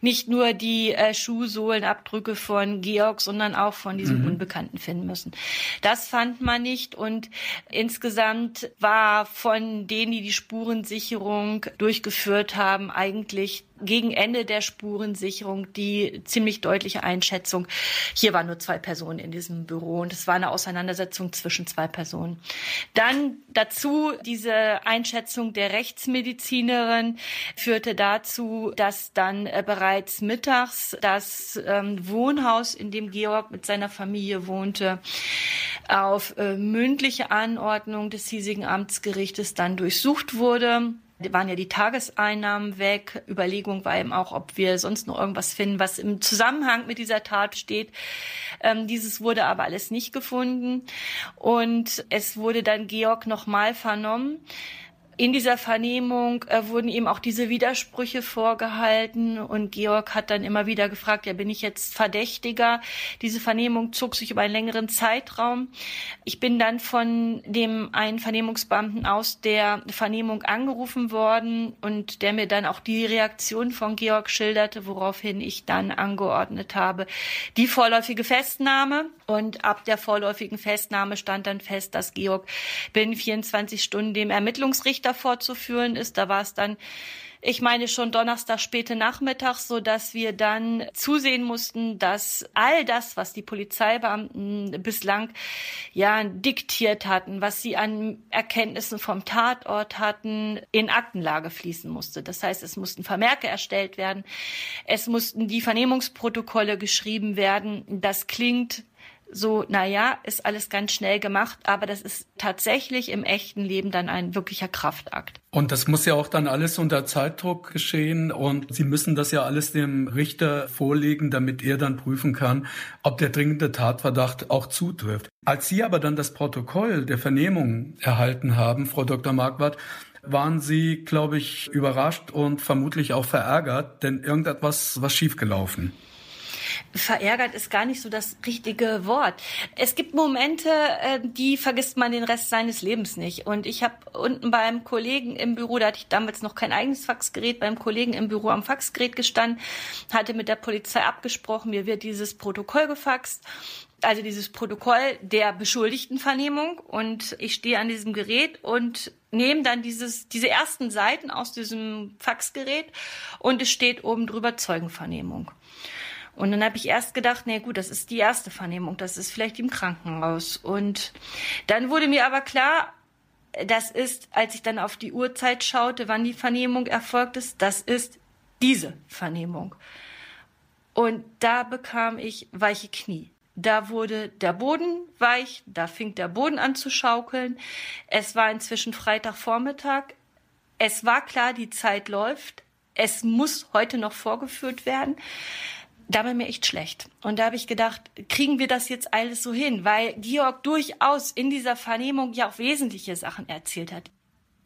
[SPEAKER 3] nicht nur die äh, Schuhsohlenabdrücke von Georg, sondern auch von diesem mhm. Unbekannten finden müssen. Das fand man nicht und insgesamt war von denen, die die Spurensicherung durchgeführt haben, eigentlich gegen Ende der Spurensicherung die ziemlich deutliche Einschätzung, hier waren nur zwei Personen in diesem Büro und es war eine Auseinandersetzung zwischen zwei Personen. Dann dazu diese Einschätzung der Rechtsmedizinerin führte dazu, dass dann äh, bereits mittags das ähm, Wohnhaus, in dem Georg mit seiner Familie wohnte, auf äh, mündliche Anordnung des hiesigen Amtsgerichtes dann durchsucht wurde waren ja die Tageseinnahmen weg. Überlegung war eben auch, ob wir sonst noch irgendwas finden, was im Zusammenhang mit dieser Tat steht. Ähm, dieses wurde aber alles nicht gefunden. Und es wurde dann Georg nochmal vernommen. In dieser Vernehmung äh, wurden ihm auch diese Widersprüche vorgehalten und Georg hat dann immer wieder gefragt, ja, bin ich jetzt Verdächtiger? Diese Vernehmung zog sich über einen längeren Zeitraum. Ich bin dann von dem einen Vernehmungsbeamten aus der Vernehmung angerufen worden und der mir dann auch die Reaktion von Georg schilderte, woraufhin ich dann angeordnet habe, die vorläufige Festnahme. Und ab der vorläufigen Festnahme stand dann fest, dass Georg binnen 24 Stunden dem Ermittlungsrichter Richter vorzuführen ist. Da war es dann ich meine schon Donnerstag späte Nachmittag, so dass wir dann zusehen mussten, dass all das, was die Polizeibeamten bislang ja diktiert hatten, was sie an Erkenntnissen vom Tatort hatten, in Aktenlage fließen musste. Das heißt, es mussten Vermerke erstellt werden, es mussten die Vernehmungsprotokolle geschrieben werden. Das klingt so, naja, ist alles ganz schnell gemacht, aber das ist tatsächlich im echten Leben dann ein wirklicher Kraftakt.
[SPEAKER 2] Und das muss ja auch dann alles unter Zeitdruck geschehen und Sie müssen das ja alles dem Richter vorlegen, damit er dann prüfen kann, ob der dringende Tatverdacht auch zutrifft. Als Sie aber dann das Protokoll der Vernehmung erhalten haben, Frau Dr. Marquardt, waren Sie, glaube ich, überrascht und vermutlich auch verärgert, denn irgendetwas war schiefgelaufen
[SPEAKER 3] verärgert ist gar nicht so das richtige Wort. Es gibt Momente, äh, die vergisst man den Rest seines Lebens nicht. Und ich habe unten beim Kollegen im Büro, da hatte ich damals noch kein eigenes Faxgerät, beim Kollegen im Büro am Faxgerät gestanden, hatte mit der Polizei abgesprochen, mir wird dieses Protokoll gefaxt also dieses Protokoll der Beschuldigtenvernehmung und ich stehe an diesem Gerät und nehme dann dieses, diese ersten Seiten aus diesem Faxgerät und es steht oben drüber Zeugenvernehmung. Und dann habe ich erst gedacht, nee, gut, das ist die erste Vernehmung, das ist vielleicht im Krankenhaus. Und dann wurde mir aber klar, das ist, als ich dann auf die Uhrzeit schaute, wann die Vernehmung erfolgt ist, das ist diese Vernehmung. Und da bekam ich weiche Knie. Da wurde der Boden weich, da fing der Boden an zu schaukeln. Es war inzwischen Freitagvormittag. Es war klar, die Zeit läuft. Es muss heute noch vorgeführt werden da war mir echt schlecht. Und da habe ich gedacht, kriegen wir das jetzt alles so hin? Weil Georg durchaus in dieser Vernehmung ja auch wesentliche Sachen erzählt hat.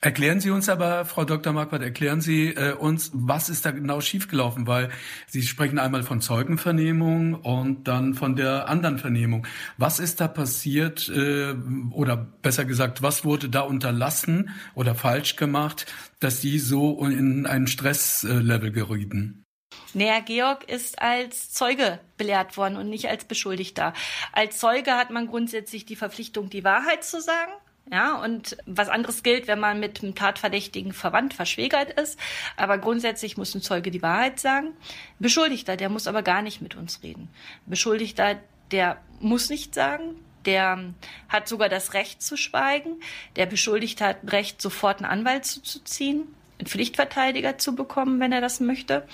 [SPEAKER 2] Erklären Sie uns aber, Frau Dr. Marquardt, erklären Sie äh, uns, was ist da genau schiefgelaufen? Weil Sie sprechen einmal von Zeugenvernehmung und dann von der anderen Vernehmung. Was ist da passiert äh, oder besser gesagt, was wurde da unterlassen oder falsch gemacht, dass Sie so in ein Stresslevel gerieten?
[SPEAKER 3] Naja, Georg ist als Zeuge belehrt worden und nicht als Beschuldigter. Als Zeuge hat man grundsätzlich die Verpflichtung, die Wahrheit zu sagen. Ja, und was anderes gilt, wenn man mit einem Tatverdächtigen verwandt, verschwägert ist. Aber grundsätzlich muss ein Zeuge die Wahrheit sagen. Beschuldigter, der muss aber gar nicht mit uns reden. Beschuldigter, der muss nicht sagen. Der hat sogar das Recht zu schweigen. Der Beschuldigte hat Recht, sofort einen Anwalt zuzuziehen einen Pflichtverteidiger zu bekommen, wenn er das möchte.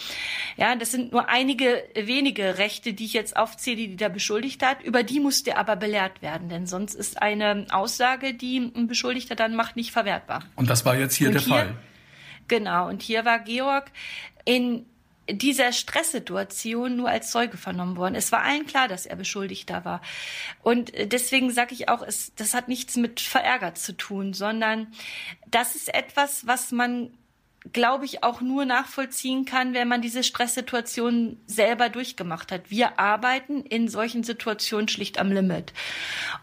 [SPEAKER 3] Ja, das sind nur einige wenige Rechte, die ich jetzt aufzähle, die der Beschuldigte hat. Über die muss der aber belehrt werden, denn sonst ist eine Aussage, die ein Beschuldigter dann macht, nicht verwertbar.
[SPEAKER 2] Und das war jetzt hier und der hier, Fall.
[SPEAKER 3] Genau. Und hier war Georg in dieser Stresssituation nur als Zeuge vernommen worden. Es war allen klar, dass er Beschuldigter war. Und deswegen sage ich auch, es, das hat nichts mit verärgert zu tun, sondern das ist etwas, was man glaube ich, auch nur nachvollziehen kann, wenn man diese Stresssituation selber durchgemacht hat. Wir arbeiten in solchen Situationen schlicht am Limit.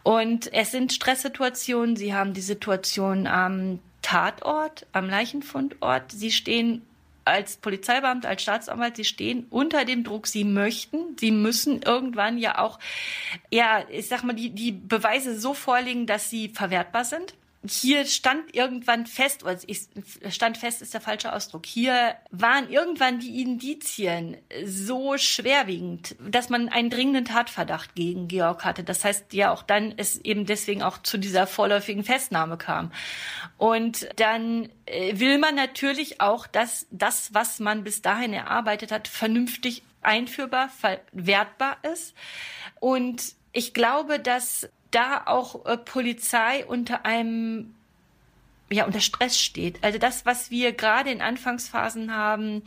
[SPEAKER 3] Und es sind Stresssituationen. Sie haben die Situation am Tatort, am Leichenfundort. Sie stehen als Polizeibeamter, als Staatsanwalt, sie stehen unter dem Druck, sie möchten, sie müssen irgendwann ja auch, ja, ich sag mal, die, die Beweise so vorlegen, dass sie verwertbar sind hier stand irgendwann fest, oder ich, stand fest ist der falsche Ausdruck, hier waren irgendwann die Indizien so schwerwiegend, dass man einen dringenden Tatverdacht gegen Georg hatte. Das heißt ja auch dann es eben deswegen auch zu dieser vorläufigen Festnahme kam. Und dann äh, will man natürlich auch, dass das, was man bis dahin erarbeitet hat, vernünftig einführbar, verwertbar ist. Und ich glaube, dass da auch äh, Polizei unter einem ja, unter Stress steht. Also das, was wir gerade in Anfangsphasen haben,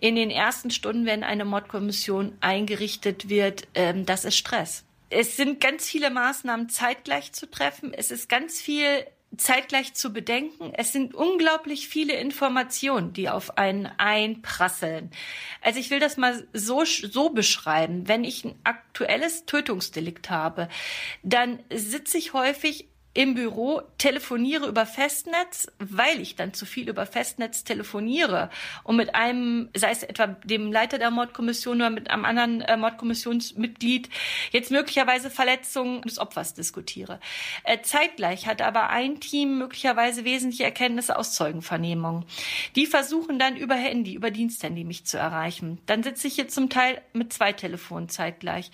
[SPEAKER 3] in den ersten Stunden, wenn eine Mordkommission eingerichtet wird, ähm, das ist Stress. Es sind ganz viele Maßnahmen zeitgleich zu treffen. Es ist ganz viel zeitgleich zu bedenken. Es sind unglaublich viele Informationen, die auf einen einprasseln. Also ich will das mal so, so beschreiben. Wenn ich ein aktuelles Tötungsdelikt habe, dann sitze ich häufig im Büro, telefoniere über Festnetz, weil ich dann zu viel über Festnetz telefoniere und mit einem, sei es etwa dem Leiter der Mordkommission oder mit einem anderen äh, Mordkommissionsmitglied, jetzt möglicherweise Verletzungen des Opfers diskutiere. Äh, zeitgleich hat aber ein Team möglicherweise wesentliche Erkenntnisse aus Zeugenvernehmungen. Die versuchen dann über Handy, über Diensthandy mich zu erreichen. Dann sitze ich hier zum Teil mit zwei Telefonen zeitgleich.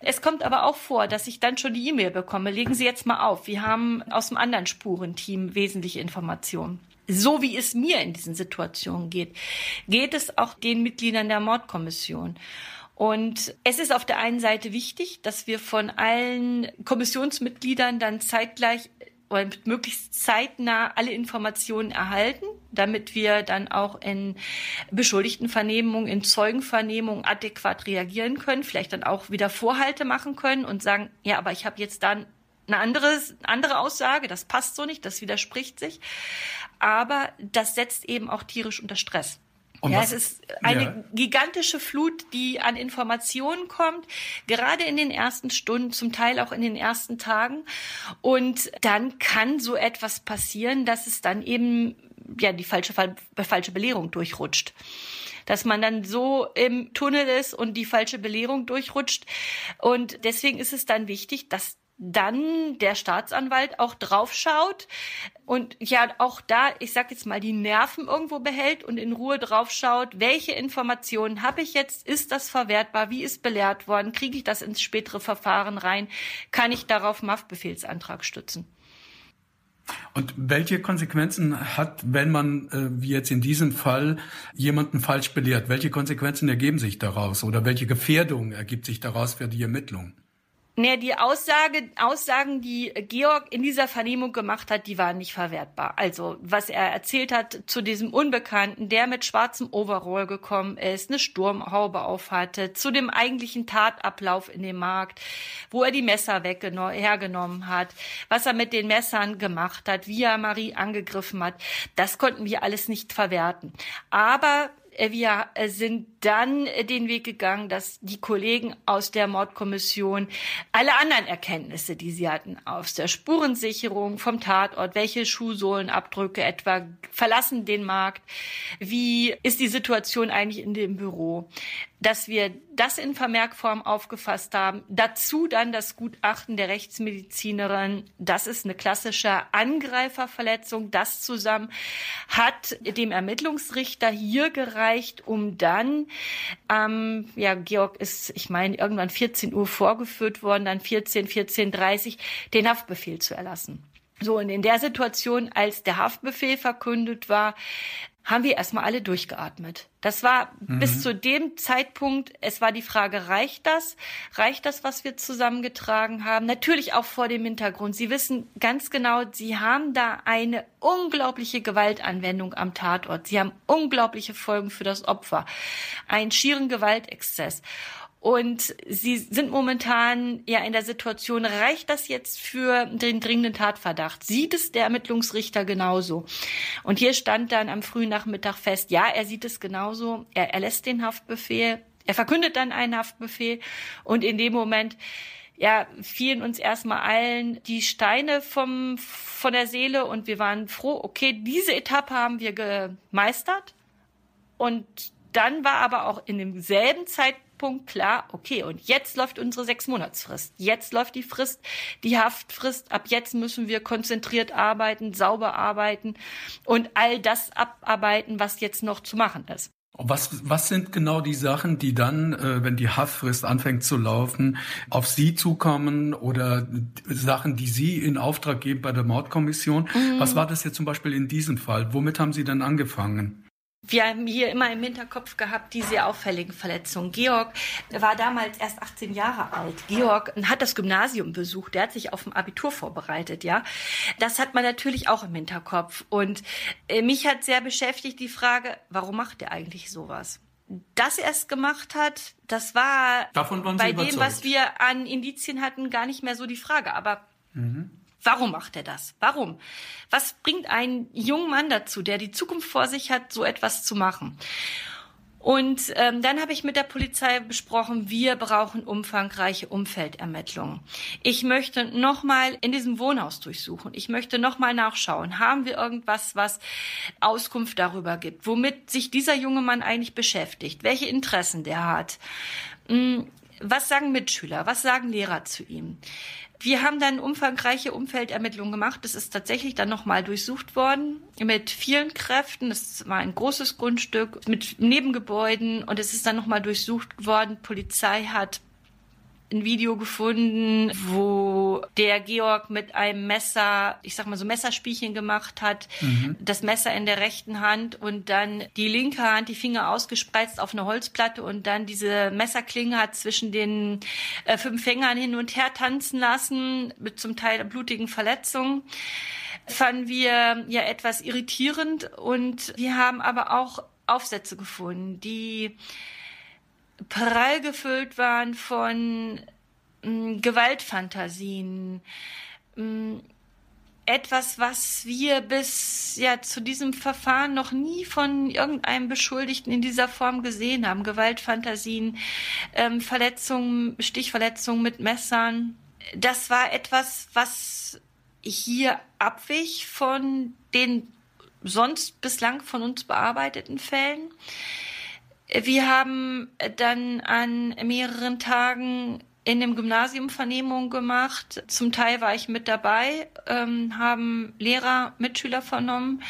[SPEAKER 3] Es kommt aber auch vor, dass ich dann schon die E-Mail bekomme. Legen Sie jetzt mal auf. Wir haben haben aus dem anderen Spurenteam wesentliche Informationen. So wie es mir in diesen Situationen geht, geht es auch den Mitgliedern der Mordkommission. Und es ist auf der einen Seite wichtig, dass wir von allen Kommissionsmitgliedern dann zeitgleich oder möglichst zeitnah alle Informationen erhalten, damit wir dann auch in Beschuldigtenvernehmungen, in Zeugenvernehmungen adäquat reagieren können, vielleicht dann auch wieder Vorhalte machen können und sagen, ja, aber ich habe jetzt dann eine andere, andere Aussage, das passt so nicht, das widerspricht sich. Aber das setzt eben auch tierisch unter Stress. Und ja, was, es ist eine ja. gigantische Flut, die an Informationen kommt, gerade in den ersten Stunden, zum Teil auch in den ersten Tagen. Und dann kann so etwas passieren, dass es dann eben ja die falsche, falsche Belehrung durchrutscht dass man dann so im Tunnel ist und die falsche Belehrung durchrutscht. Und deswegen ist es dann wichtig, dass dann der Staatsanwalt auch draufschaut und ja auch da, ich sag jetzt mal, die Nerven irgendwo behält und in Ruhe draufschaut, welche Informationen habe ich jetzt, ist das verwertbar, wie ist belehrt worden, kriege ich das ins spätere Verfahren rein, kann ich darauf MAF-Befehlsantrag stützen.
[SPEAKER 2] Und welche Konsequenzen hat, wenn man, äh, wie jetzt in diesem Fall, jemanden falsch belehrt? Welche Konsequenzen ergeben sich daraus oder welche Gefährdung ergibt sich daraus für die Ermittlung?
[SPEAKER 3] Nee, die Aussage, Aussagen, die Georg in dieser Vernehmung gemacht hat, die waren nicht verwertbar. Also, was er erzählt hat zu diesem Unbekannten, der mit schwarzem Overall gekommen ist, eine Sturmhaube aufhatte, zu dem eigentlichen Tatablauf in dem Markt, wo er die Messer hergenommen hat, was er mit den Messern gemacht hat, wie er Marie angegriffen hat, das konnten wir alles nicht verwerten. Aber wir sind dann äh, den Weg gegangen, dass die Kollegen aus der Mordkommission alle anderen Erkenntnisse, die sie hatten, aus der Spurensicherung vom Tatort, welche Schuhsohlenabdrücke etwa verlassen den Markt, wie ist die Situation eigentlich in dem Büro, dass wir das in Vermerkform aufgefasst haben. Dazu dann das Gutachten der Rechtsmedizinerin. Das ist eine klassische Angreiferverletzung. Das zusammen hat dem Ermittlungsrichter hier gereicht, um dann, ähm, ja, Georg ist, ich meine, irgendwann 14 Uhr vorgeführt worden, dann 14, 14.30 den Haftbefehl zu erlassen. So, und in der Situation, als der Haftbefehl verkündet war, haben wir erstmal alle durchgeatmet. Das war mhm. bis zu dem Zeitpunkt, es war die Frage, reicht das? Reicht das, was wir zusammengetragen haben? Natürlich auch vor dem Hintergrund. Sie wissen ganz genau, Sie haben da eine unglaubliche Gewaltanwendung am Tatort. Sie haben unglaubliche Folgen für das Opfer. Einen schieren Gewaltexzess. Und sie sind momentan ja in der Situation, reicht das jetzt für den dringenden Tatverdacht? Sieht es der Ermittlungsrichter genauso? Und hier stand dann am frühen Nachmittag fest, ja, er sieht es genauso. Er erlässt den Haftbefehl. Er verkündet dann einen Haftbefehl. Und in dem Moment, ja, fielen uns erstmal allen die Steine vom, von der Seele und wir waren froh, okay, diese Etappe haben wir gemeistert. Und dann war aber auch in demselben Zeitpunkt Zeitpunkt klar, okay, und jetzt läuft unsere sechs Monatsfrist. Jetzt läuft die Frist, die Haftfrist. Ab jetzt müssen wir konzentriert arbeiten, sauber arbeiten und all das abarbeiten, was jetzt noch zu machen ist.
[SPEAKER 2] Was, was sind genau die Sachen, die dann, äh, wenn die Haftfrist anfängt zu laufen, auf Sie zukommen oder Sachen, die Sie in Auftrag geben bei der Mordkommission? Mhm. Was war das jetzt zum Beispiel in diesem Fall? Womit haben Sie dann angefangen?
[SPEAKER 3] Wir haben hier immer im Hinterkopf gehabt, die sehr auffälligen Verletzungen. Georg war damals erst 18 Jahre alt. Georg hat das Gymnasium besucht. Der hat sich auf ein Abitur vorbereitet, ja. Das hat man natürlich auch im Hinterkopf. Und äh, mich hat sehr beschäftigt die Frage, warum macht er eigentlich sowas? Dass er es gemacht hat, das war bei dem, was wir an Indizien hatten, gar nicht mehr so die Frage. Aber mhm. Warum macht er das? Warum? Was bringt einen jungen Mann dazu, der die Zukunft vor sich hat, so etwas zu machen? Und ähm, dann habe ich mit der Polizei besprochen, wir brauchen umfangreiche Umfeldermittlungen. Ich möchte nochmal in diesem Wohnhaus durchsuchen. Ich möchte nochmal nachschauen. Haben wir irgendwas, was Auskunft darüber gibt, womit sich dieser junge Mann eigentlich beschäftigt, welche Interessen der hat? Hm, was sagen Mitschüler? Was sagen Lehrer zu ihm? Wir haben dann umfangreiche Umfeldermittlungen gemacht. Das ist tatsächlich dann nochmal durchsucht worden mit vielen Kräften. Das war ein großes Grundstück mit Nebengebäuden und es ist dann nochmal durchsucht worden. Polizei hat ein Video gefunden, wo der Georg mit einem Messer, ich sag mal so Messerspielchen gemacht hat, mhm. das Messer in der rechten Hand und dann die linke Hand, die Finger ausgespreizt auf eine Holzplatte und dann diese Messerklinge hat zwischen den äh, fünf Fingern hin und her tanzen lassen, mit zum Teil blutigen Verletzungen fanden wir ja etwas irritierend und wir haben aber auch Aufsätze gefunden, die prall gefüllt waren von mh, mm, Gewaltfantasien. Mh, mm, etwas, was wir bis ja zu diesem Verfahren noch nie von irgendeinem Beschuldigten in dieser Form gesehen haben. Gewaltfantasien, ähm, Verletzungen, Stichverletzungen mit Messern. Das war etwas, was hier abwich von den sonst bislang von uns bearbeiteten Fällen. Wir haben dann an mehreren Tagen in dem Gymnasium Vernehmungen gemacht. Zum Teil war ich mit dabei, ähm, haben Lehrer, Mitschüler vernommen.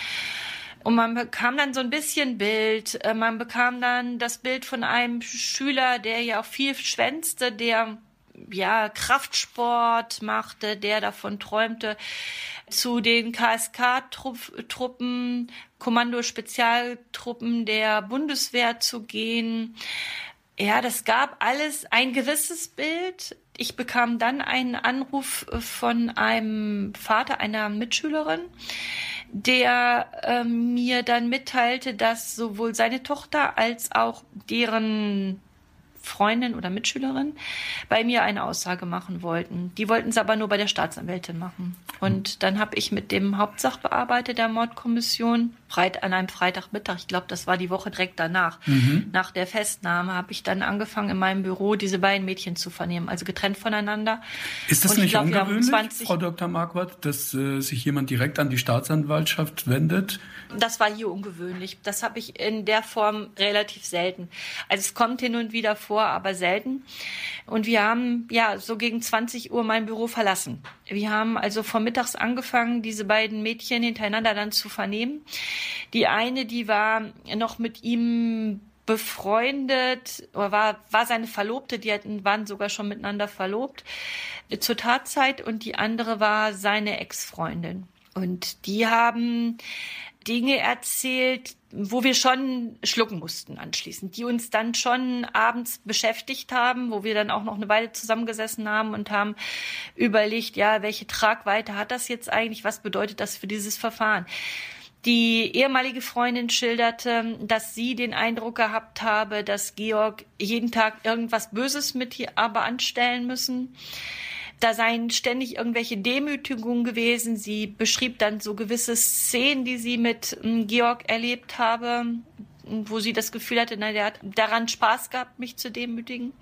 [SPEAKER 3] Und man bekam dann so ein bisschen Bild. Äh, man bekam dann das Bild von einem Schüler, der ja auch viel schwänzte, der ja Kraftsport machte, der davon träumte, zu den KSK-Truppen, Kommando-Spezialtruppen der Bundeswehr zu gehen. Ja, das gab alles ein gewisses Bild. Ich bekam dann einen Anruf von einem Vater einer Mitschülerin, der äh, mir dann mitteilte, dass sowohl seine Tochter als auch deren Freundin oder Mitschülerin bei mir eine Aussage machen wollten. Die wollten es aber nur bei der Staatsanwältin machen. Und dann habe ich mit dem Hauptsachbearbeiter der Mordkommission Freit an einem Freitagmittag, ich glaube, das war die Woche direkt danach, mhm. nach der Festnahme, habe ich dann angefangen, in meinem Büro diese beiden Mädchen zu vernehmen, also getrennt voneinander.
[SPEAKER 2] Ist das nicht glaub, ungewöhnlich, Frau Dr. Marquardt, dass äh, sich jemand direkt an die Staatsanwaltschaft wendet?
[SPEAKER 3] Das war hier ungewöhnlich. Das habe ich in der Form relativ selten. Also es kommt hin und wieder vor, aber selten. Und wir haben ja so gegen 20 Uhr mein Büro verlassen. Wir haben also vormittags angefangen, diese beiden Mädchen hintereinander dann zu vernehmen. Die eine, die war noch mit ihm befreundet oder war, war seine Verlobte, die hatten, waren sogar schon miteinander verlobt zur Tatzeit und die andere war seine Ex-Freundin. Und die haben Dinge erzählt, wo wir schon schlucken mussten anschließend, die uns dann schon abends beschäftigt haben, wo wir dann auch noch eine Weile zusammengesessen haben und haben überlegt, ja, welche Tragweite hat das jetzt eigentlich, was bedeutet das für dieses Verfahren? Die ehemalige Freundin schilderte, dass sie den Eindruck gehabt habe, dass Georg jeden Tag irgendwas Böses mit ihr aber anstellen müssen. Da seien ständig irgendwelche Demütigungen gewesen. Sie beschrieb dann so gewisse Szenen, die sie mit ähm, Georg erlebt habe, wo sie das Gefühl hatte, na, der hat daran Spaß gehabt, mich zu demütigen.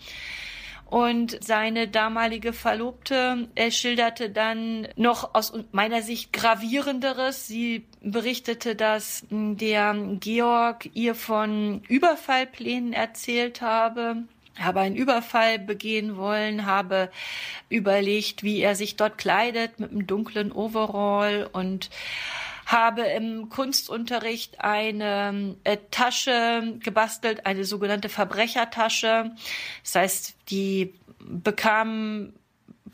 [SPEAKER 3] Und seine damalige Verlobte er schilderte dann noch aus meiner Sicht gravierenderes. Sie berichtete, dass der Georg ihr von Überfallplänen erzählt habe habe einen Überfall begehen wollen, habe überlegt, wie er sich dort kleidet mit einem dunklen Overall und habe im Kunstunterricht eine äh, Tasche gebastelt, eine sogenannte Verbrechertasche. Das heißt, die bekam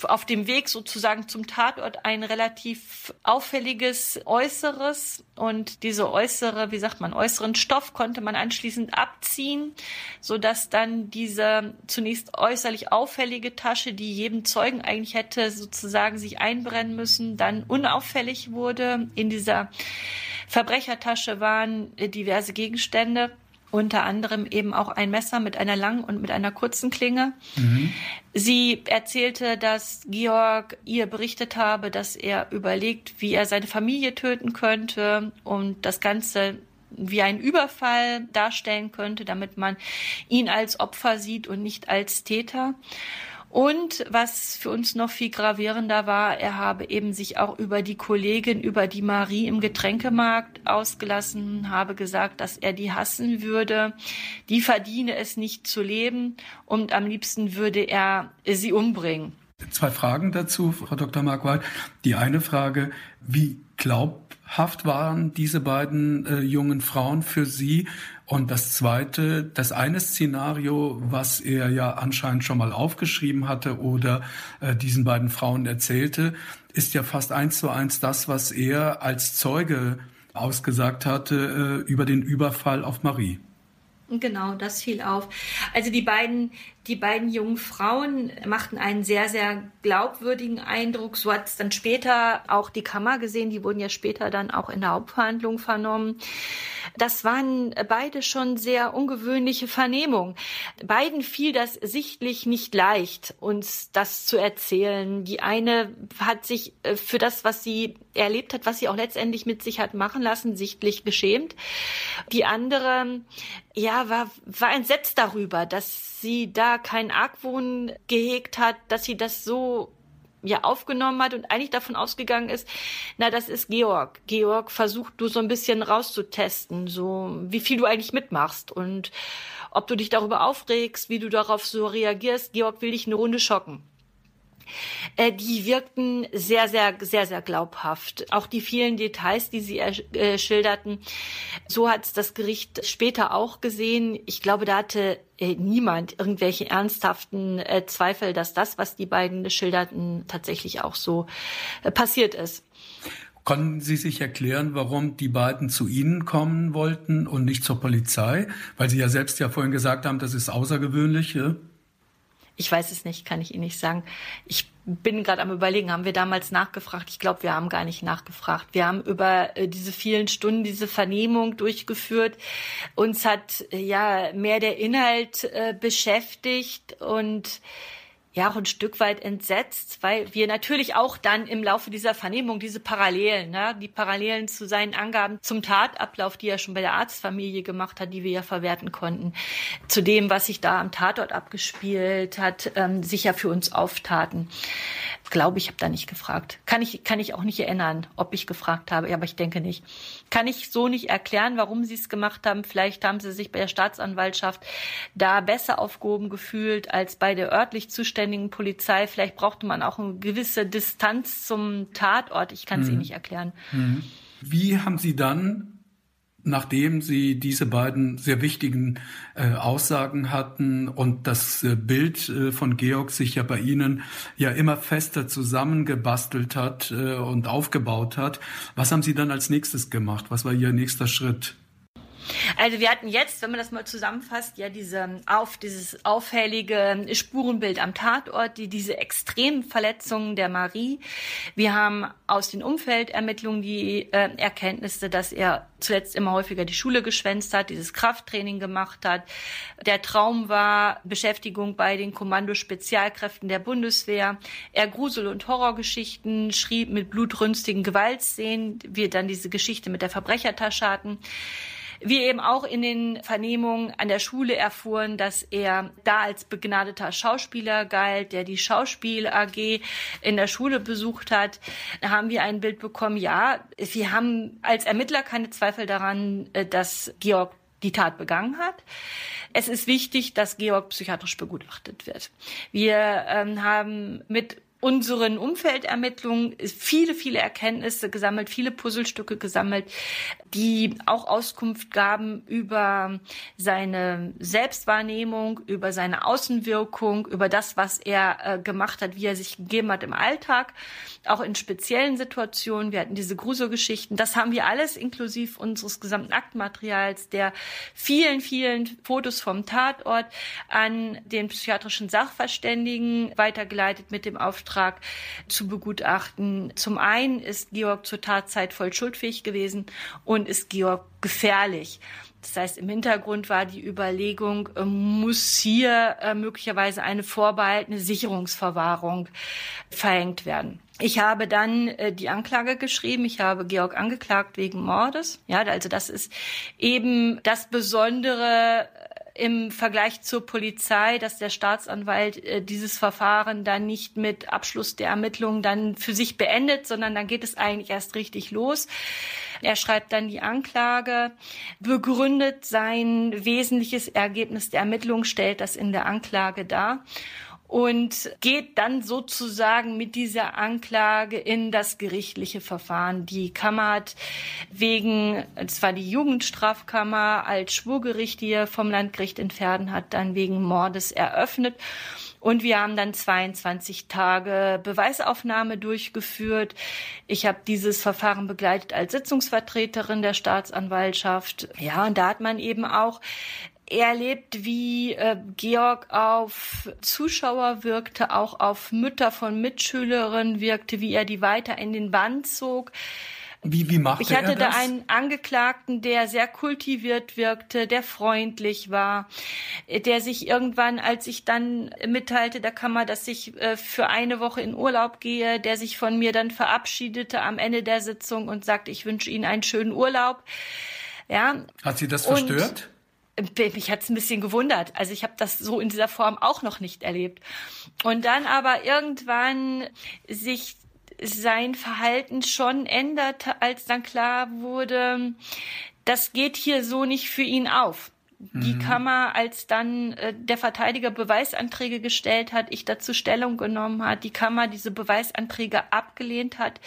[SPEAKER 3] auf dem Weg sozusagen zum Tatort ein relativ auffälliges Äußeres und diese äußere, wie sagt man, äußeren Stoff konnte man anschließend abziehen, so dass dann diese zunächst äußerlich auffällige Tasche, die jedem Zeugen eigentlich hätte sozusagen sich einbrennen müssen, dann unauffällig wurde. In dieser Verbrechertasche waren diverse Gegenstände unter anderem eben auch ein Messer mit einer langen und mit einer kurzen Klinge. Mhm. Sie erzählte, dass Georg ihr berichtet habe, dass er überlegt, wie er seine Familie töten könnte und das Ganze wie ein Überfall darstellen könnte, damit man ihn als Opfer sieht und nicht als Täter. Und was für uns noch viel gravierender war, er habe eben sich auch über die Kollegin, über die Marie im Getränkemarkt ausgelassen, habe gesagt, dass er die hassen würde. Die verdiene es nicht zu leben und am liebsten würde er sie umbringen.
[SPEAKER 2] Zwei Fragen dazu, Frau Dr. Marquardt. Die eine Frage, wie glaubhaft waren diese beiden äh, jungen Frauen für Sie? Und das zweite, das eine Szenario, was er ja anscheinend schon mal aufgeschrieben hatte oder äh, diesen beiden Frauen erzählte, ist ja fast eins zu eins das, was er als Zeuge ausgesagt hatte äh, über den Überfall auf Marie.
[SPEAKER 3] Genau, das fiel auf. Also die beiden, die beiden jungen Frauen machten einen sehr, sehr glaubwürdigen Eindruck. So hat es dann später auch die Kammer gesehen. Die wurden ja später dann auch in der Hauptverhandlung vernommen. Das waren beide schon sehr ungewöhnliche Vernehmungen. Beiden fiel das sichtlich nicht leicht, uns das zu erzählen. Die eine hat sich äh, für das, was sie erlebt hat, was sie auch letztendlich mit sich hat machen lassen, sichtlich geschämt. Die andere, ja, war, war entsetzt darüber, dass sie da keinen Argwohn gehegt hat, dass sie das so ja aufgenommen hat und eigentlich davon ausgegangen ist, na, das ist Georg. Georg versucht du so ein bisschen rauszutesten, so wie viel du eigentlich mitmachst und ob du dich darüber aufregst, wie du darauf so reagierst. Georg will dich eine Runde schocken. Äh, die wirkten sehr, sehr, sehr, sehr glaubhaft. Auch die vielen Details, die sie äh, schilderten, so hat es das Gericht später auch gesehen. Ich glaube, da hatte äh, niemand irgendwelche ernsthaften Zweifel, dass das, was die beiden schilderten, tatsächlich auch so passiert ist.
[SPEAKER 2] Konnten Sie sich erklären, warum die beiden zu Ihnen kommen wollten und nicht zur Polizei? Weil Sie ja selbst ja vorhin gesagt haben, das ist außergewöhnlich. Ja?
[SPEAKER 3] Ich weiß es nicht, kann ich Ihnen nicht sagen. Ich bin gerade am überlegen, haben wir damals nachgefragt? Ich glaube, wir haben gar nicht nachgefragt. Wir haben über äh, diese vielen Stunden diese Vernehmung durchgeführt. Uns hat äh, ja mehr der Inhalt äh, beschäftigt und ja auch ein Stück weit entsetzt, weil wir natürlich auch dann im Laufe dieser Vernehmung diese Parallelen, ne, die Parallelen zu seinen Angaben zum Tatablauf, die er schon bei der Arztfamilie gemacht hat, die wir ja verwerten konnten, zu dem, was sich da am Tatort abgespielt hat, ähm, sicher für uns auftaten glaube, ich habe da nicht gefragt. Kann ich, kann ich auch nicht erinnern, ob ich gefragt habe, aber ich denke nicht. Kann ich so nicht erklären, warum sie es gemacht haben. Vielleicht haben sie sich bei der Staatsanwaltschaft da besser aufgehoben gefühlt als bei der örtlich zuständigen Polizei. Vielleicht brauchte man auch eine gewisse Distanz zum Tatort. Ich kann es mhm. Ihnen nicht erklären.
[SPEAKER 2] Mhm. Wie haben Sie dann nachdem Sie diese beiden sehr wichtigen äh, Aussagen hatten und das äh, Bild äh, von Georg sich ja bei Ihnen ja immer fester zusammengebastelt hat äh, und aufgebaut hat, was haben Sie dann als nächstes gemacht? Was war Ihr nächster Schritt?
[SPEAKER 3] Also wir hatten jetzt, wenn man das mal zusammenfasst, ja diese auf dieses auffällige Spurenbild am Tatort, die diese extremen Verletzungen der Marie. Wir haben aus den Umfeldermittlungen die äh, Erkenntnisse, dass er zuletzt immer häufiger die Schule geschwänzt hat, dieses Krafttraining gemacht hat. Der Traum war Beschäftigung bei den Kommando-Spezialkräften der Bundeswehr. Er Grusel- und Horrorgeschichten schrieb mit blutrünstigen Gewaltszenen. Wir dann diese Geschichte mit der Verbrechertasche hatten wir eben auch in den Vernehmungen an der Schule erfuhren, dass er da als begnadeter Schauspieler galt, der die Schauspiel AG in der Schule besucht hat, da haben wir ein Bild bekommen, ja, wir haben als Ermittler keine Zweifel daran, äh, dass Georg die Tat begangen hat. Es ist wichtig, dass Georg psychiatrisch begutachtet wird. Wir ähm, haben mit unseren Umfeldermittlungen viele, viele Erkenntnisse gesammelt, viele Puzzlestücke gesammelt, die auch Auskunft gaben über seine Selbstwahrnehmung, über seine Außenwirkung, über das, was er äh, gemacht hat, wie er sich gegeben hat im Alltag, auch in speziellen Situationen. Wir hatten diese Gruselgeschichten. Das haben wir alles inklusive unseres gesamten Aktmaterials, der vielen, vielen Fotos vom Tatort an den psychiatrischen Sachverständigen weitergeleitet mit dem Auftrag, Auftrag zu begutachten. Zum einen ist Georg zur Tatzeit voll schuldfähig gewesen und ist Georg gefährlich. Das heißt, im Hintergrund war die Überlegung, äh, muss hier äh, möglicherweise eine vorbehaltene Sicherungsverwahrung verhängt werden. Ich habe dann äh, die Anklage geschrieben. Ich habe Georg angeklagt wegen Mordes. Ja, also das ist eben das Besondere im Vergleich zur Polizei, dass der Staatsanwalt äh, dieses Verfahren dann nicht mit Abschluss der Ermittlungen dann für sich beendet, sondern dann geht es eigentlich erst richtig los. Er schreibt dann die Anklage, begründet sein wesentliches Ergebnis der Ermittlung, stellt das in der Anklage dar und geht dann sozusagen mit dieser Anklage in das gerichtliche Verfahren. Die Kammer hat wegen, es war die Jugendstrafkammer als Schwurgericht, die er vom Landgericht entfernt hat, dann wegen Mordes eröffnet. Und wir haben dann 22 Tage Beweisaufnahme durchgeführt. Ich habe dieses Verfahren begleitet als Sitzungsvertreterin der Staatsanwaltschaft. Ja, und da hat man eben auch erlebt, wie äh, Georg auf Zuschauer wirkte, auch auf Mütter von Mitschülerinnen wirkte, wie er die weiter in den Band zog.
[SPEAKER 2] Wie, wie machte
[SPEAKER 3] ich hatte
[SPEAKER 2] er
[SPEAKER 3] da einen Angeklagten, der sehr kultiviert wirkte, der freundlich war, der sich irgendwann, als ich dann mitteilte der Kammer, dass ich äh, für eine Woche in Urlaub gehe, der sich von mir dann verabschiedete am Ende der Sitzung und sagte, ich wünsche Ihnen einen schönen Urlaub. Ja.
[SPEAKER 2] Hat Sie das verstört?
[SPEAKER 3] Mich hat's ein bisschen gewundert. Also ich habe das so in dieser Form auch noch nicht erlebt. Und dann aber irgendwann sich sein Verhalten schon änderte, als dann klar wurde, das geht hier so nicht für ihn auf. Die mhm. Kammer, als dann äh, der Verteidiger Beweisanträge gestellt hat, ich dazu Stellung genommen hat, die Kammer diese Beweisanträge abgelehnt hat,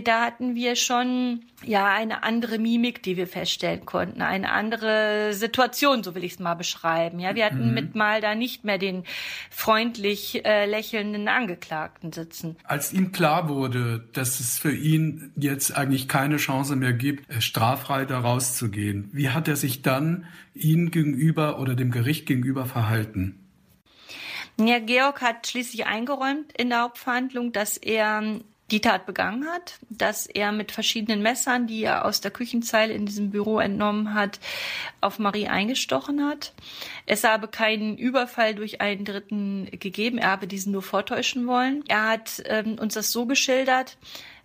[SPEAKER 3] da hatten wir schon ja eine andere Mimik, die wir feststellen konnten, eine andere Situation, so will ich es mal beschreiben. Ja, wir hatten mhm. mit mal da nicht mehr den freundlich äh, lächelnden Angeklagten sitzen.
[SPEAKER 2] Als ihm klar wurde, dass es für ihn jetzt eigentlich keine Chance mehr gibt, äh, straffrei da rauszugehen, wie hat er sich dann Ihnen gegenüber oder dem Gericht gegenüber verhalten?
[SPEAKER 3] Ja, Georg hat schließlich eingeräumt in der Hauptverhandlung, dass er die Tat begangen hat, dass er mit verschiedenen Messern, die er aus der Küchenzeile in diesem Büro entnommen hat, auf Marie eingestochen hat. Es habe keinen Überfall durch einen Dritten gegeben, er habe diesen nur vortäuschen wollen. Er hat ähm, uns das so geschildert,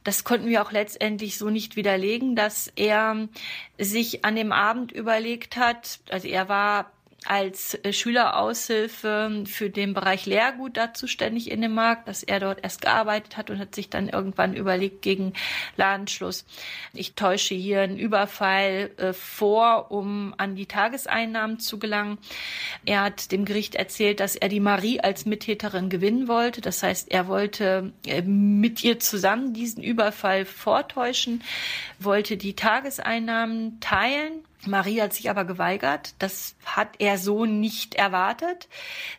[SPEAKER 3] das konnten wir auch letztendlich so nicht widerlegen, dass er sich an dem Abend überlegt hat, also er war als äh, Schüleraushilfe für den Bereich Lehrgut da zuständig in dem Markt, dass er dort erst gearbeitet hat und hat sich dann irgendwann überlegt gegen Ladenschluss, ich täusche hier einen Überfall äh, vor, um an die Tageseinnahmen zu gelangen. Er hat dem Gericht erzählt, dass er die Marie als Mittäterin gewinnen wollte. Das heißt, er wollte äh, mit ihr zusammen diesen Überfall vortäuschen, wollte die Tageseinnahmen teilen Marie hat sich aber geweigert. Das hat er so nicht erwartet.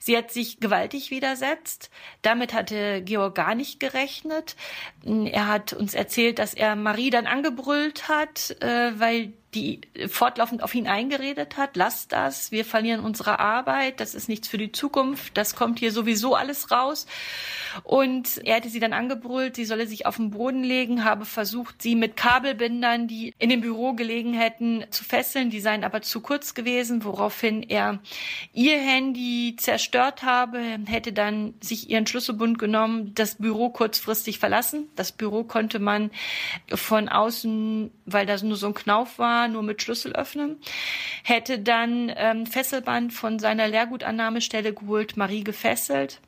[SPEAKER 3] Sie hat sich gewaltig widersetzt. Damit hatte Georg gar nicht gerechnet. Er hat uns erzählt, dass er Marie dann angebrüllt hat, äh, weil die fortlaufend auf ihn eingeredet hat, lass das, wir verlieren unsere Arbeit, das ist nichts für die Zukunft, das kommt hier sowieso alles raus. Und er hätte sie dann angebrüllt, sie solle sich auf den Boden legen, habe versucht, sie mit Kabelbindern, die in dem Büro gelegen hätten, zu fesseln, die seien aber zu kurz gewesen, woraufhin er ihr Handy zerstört habe, hätte dann sich ihren Schlüsselbund genommen, das Büro kurzfristig verlassen. Das Büro konnte man von außen, weil da nur so ein Knauf war, nur mit Schlüssel öffnen, hätte dann ähm, Fesselband von seiner Lehrgutannahmestelle geholt, Marie gefesselt.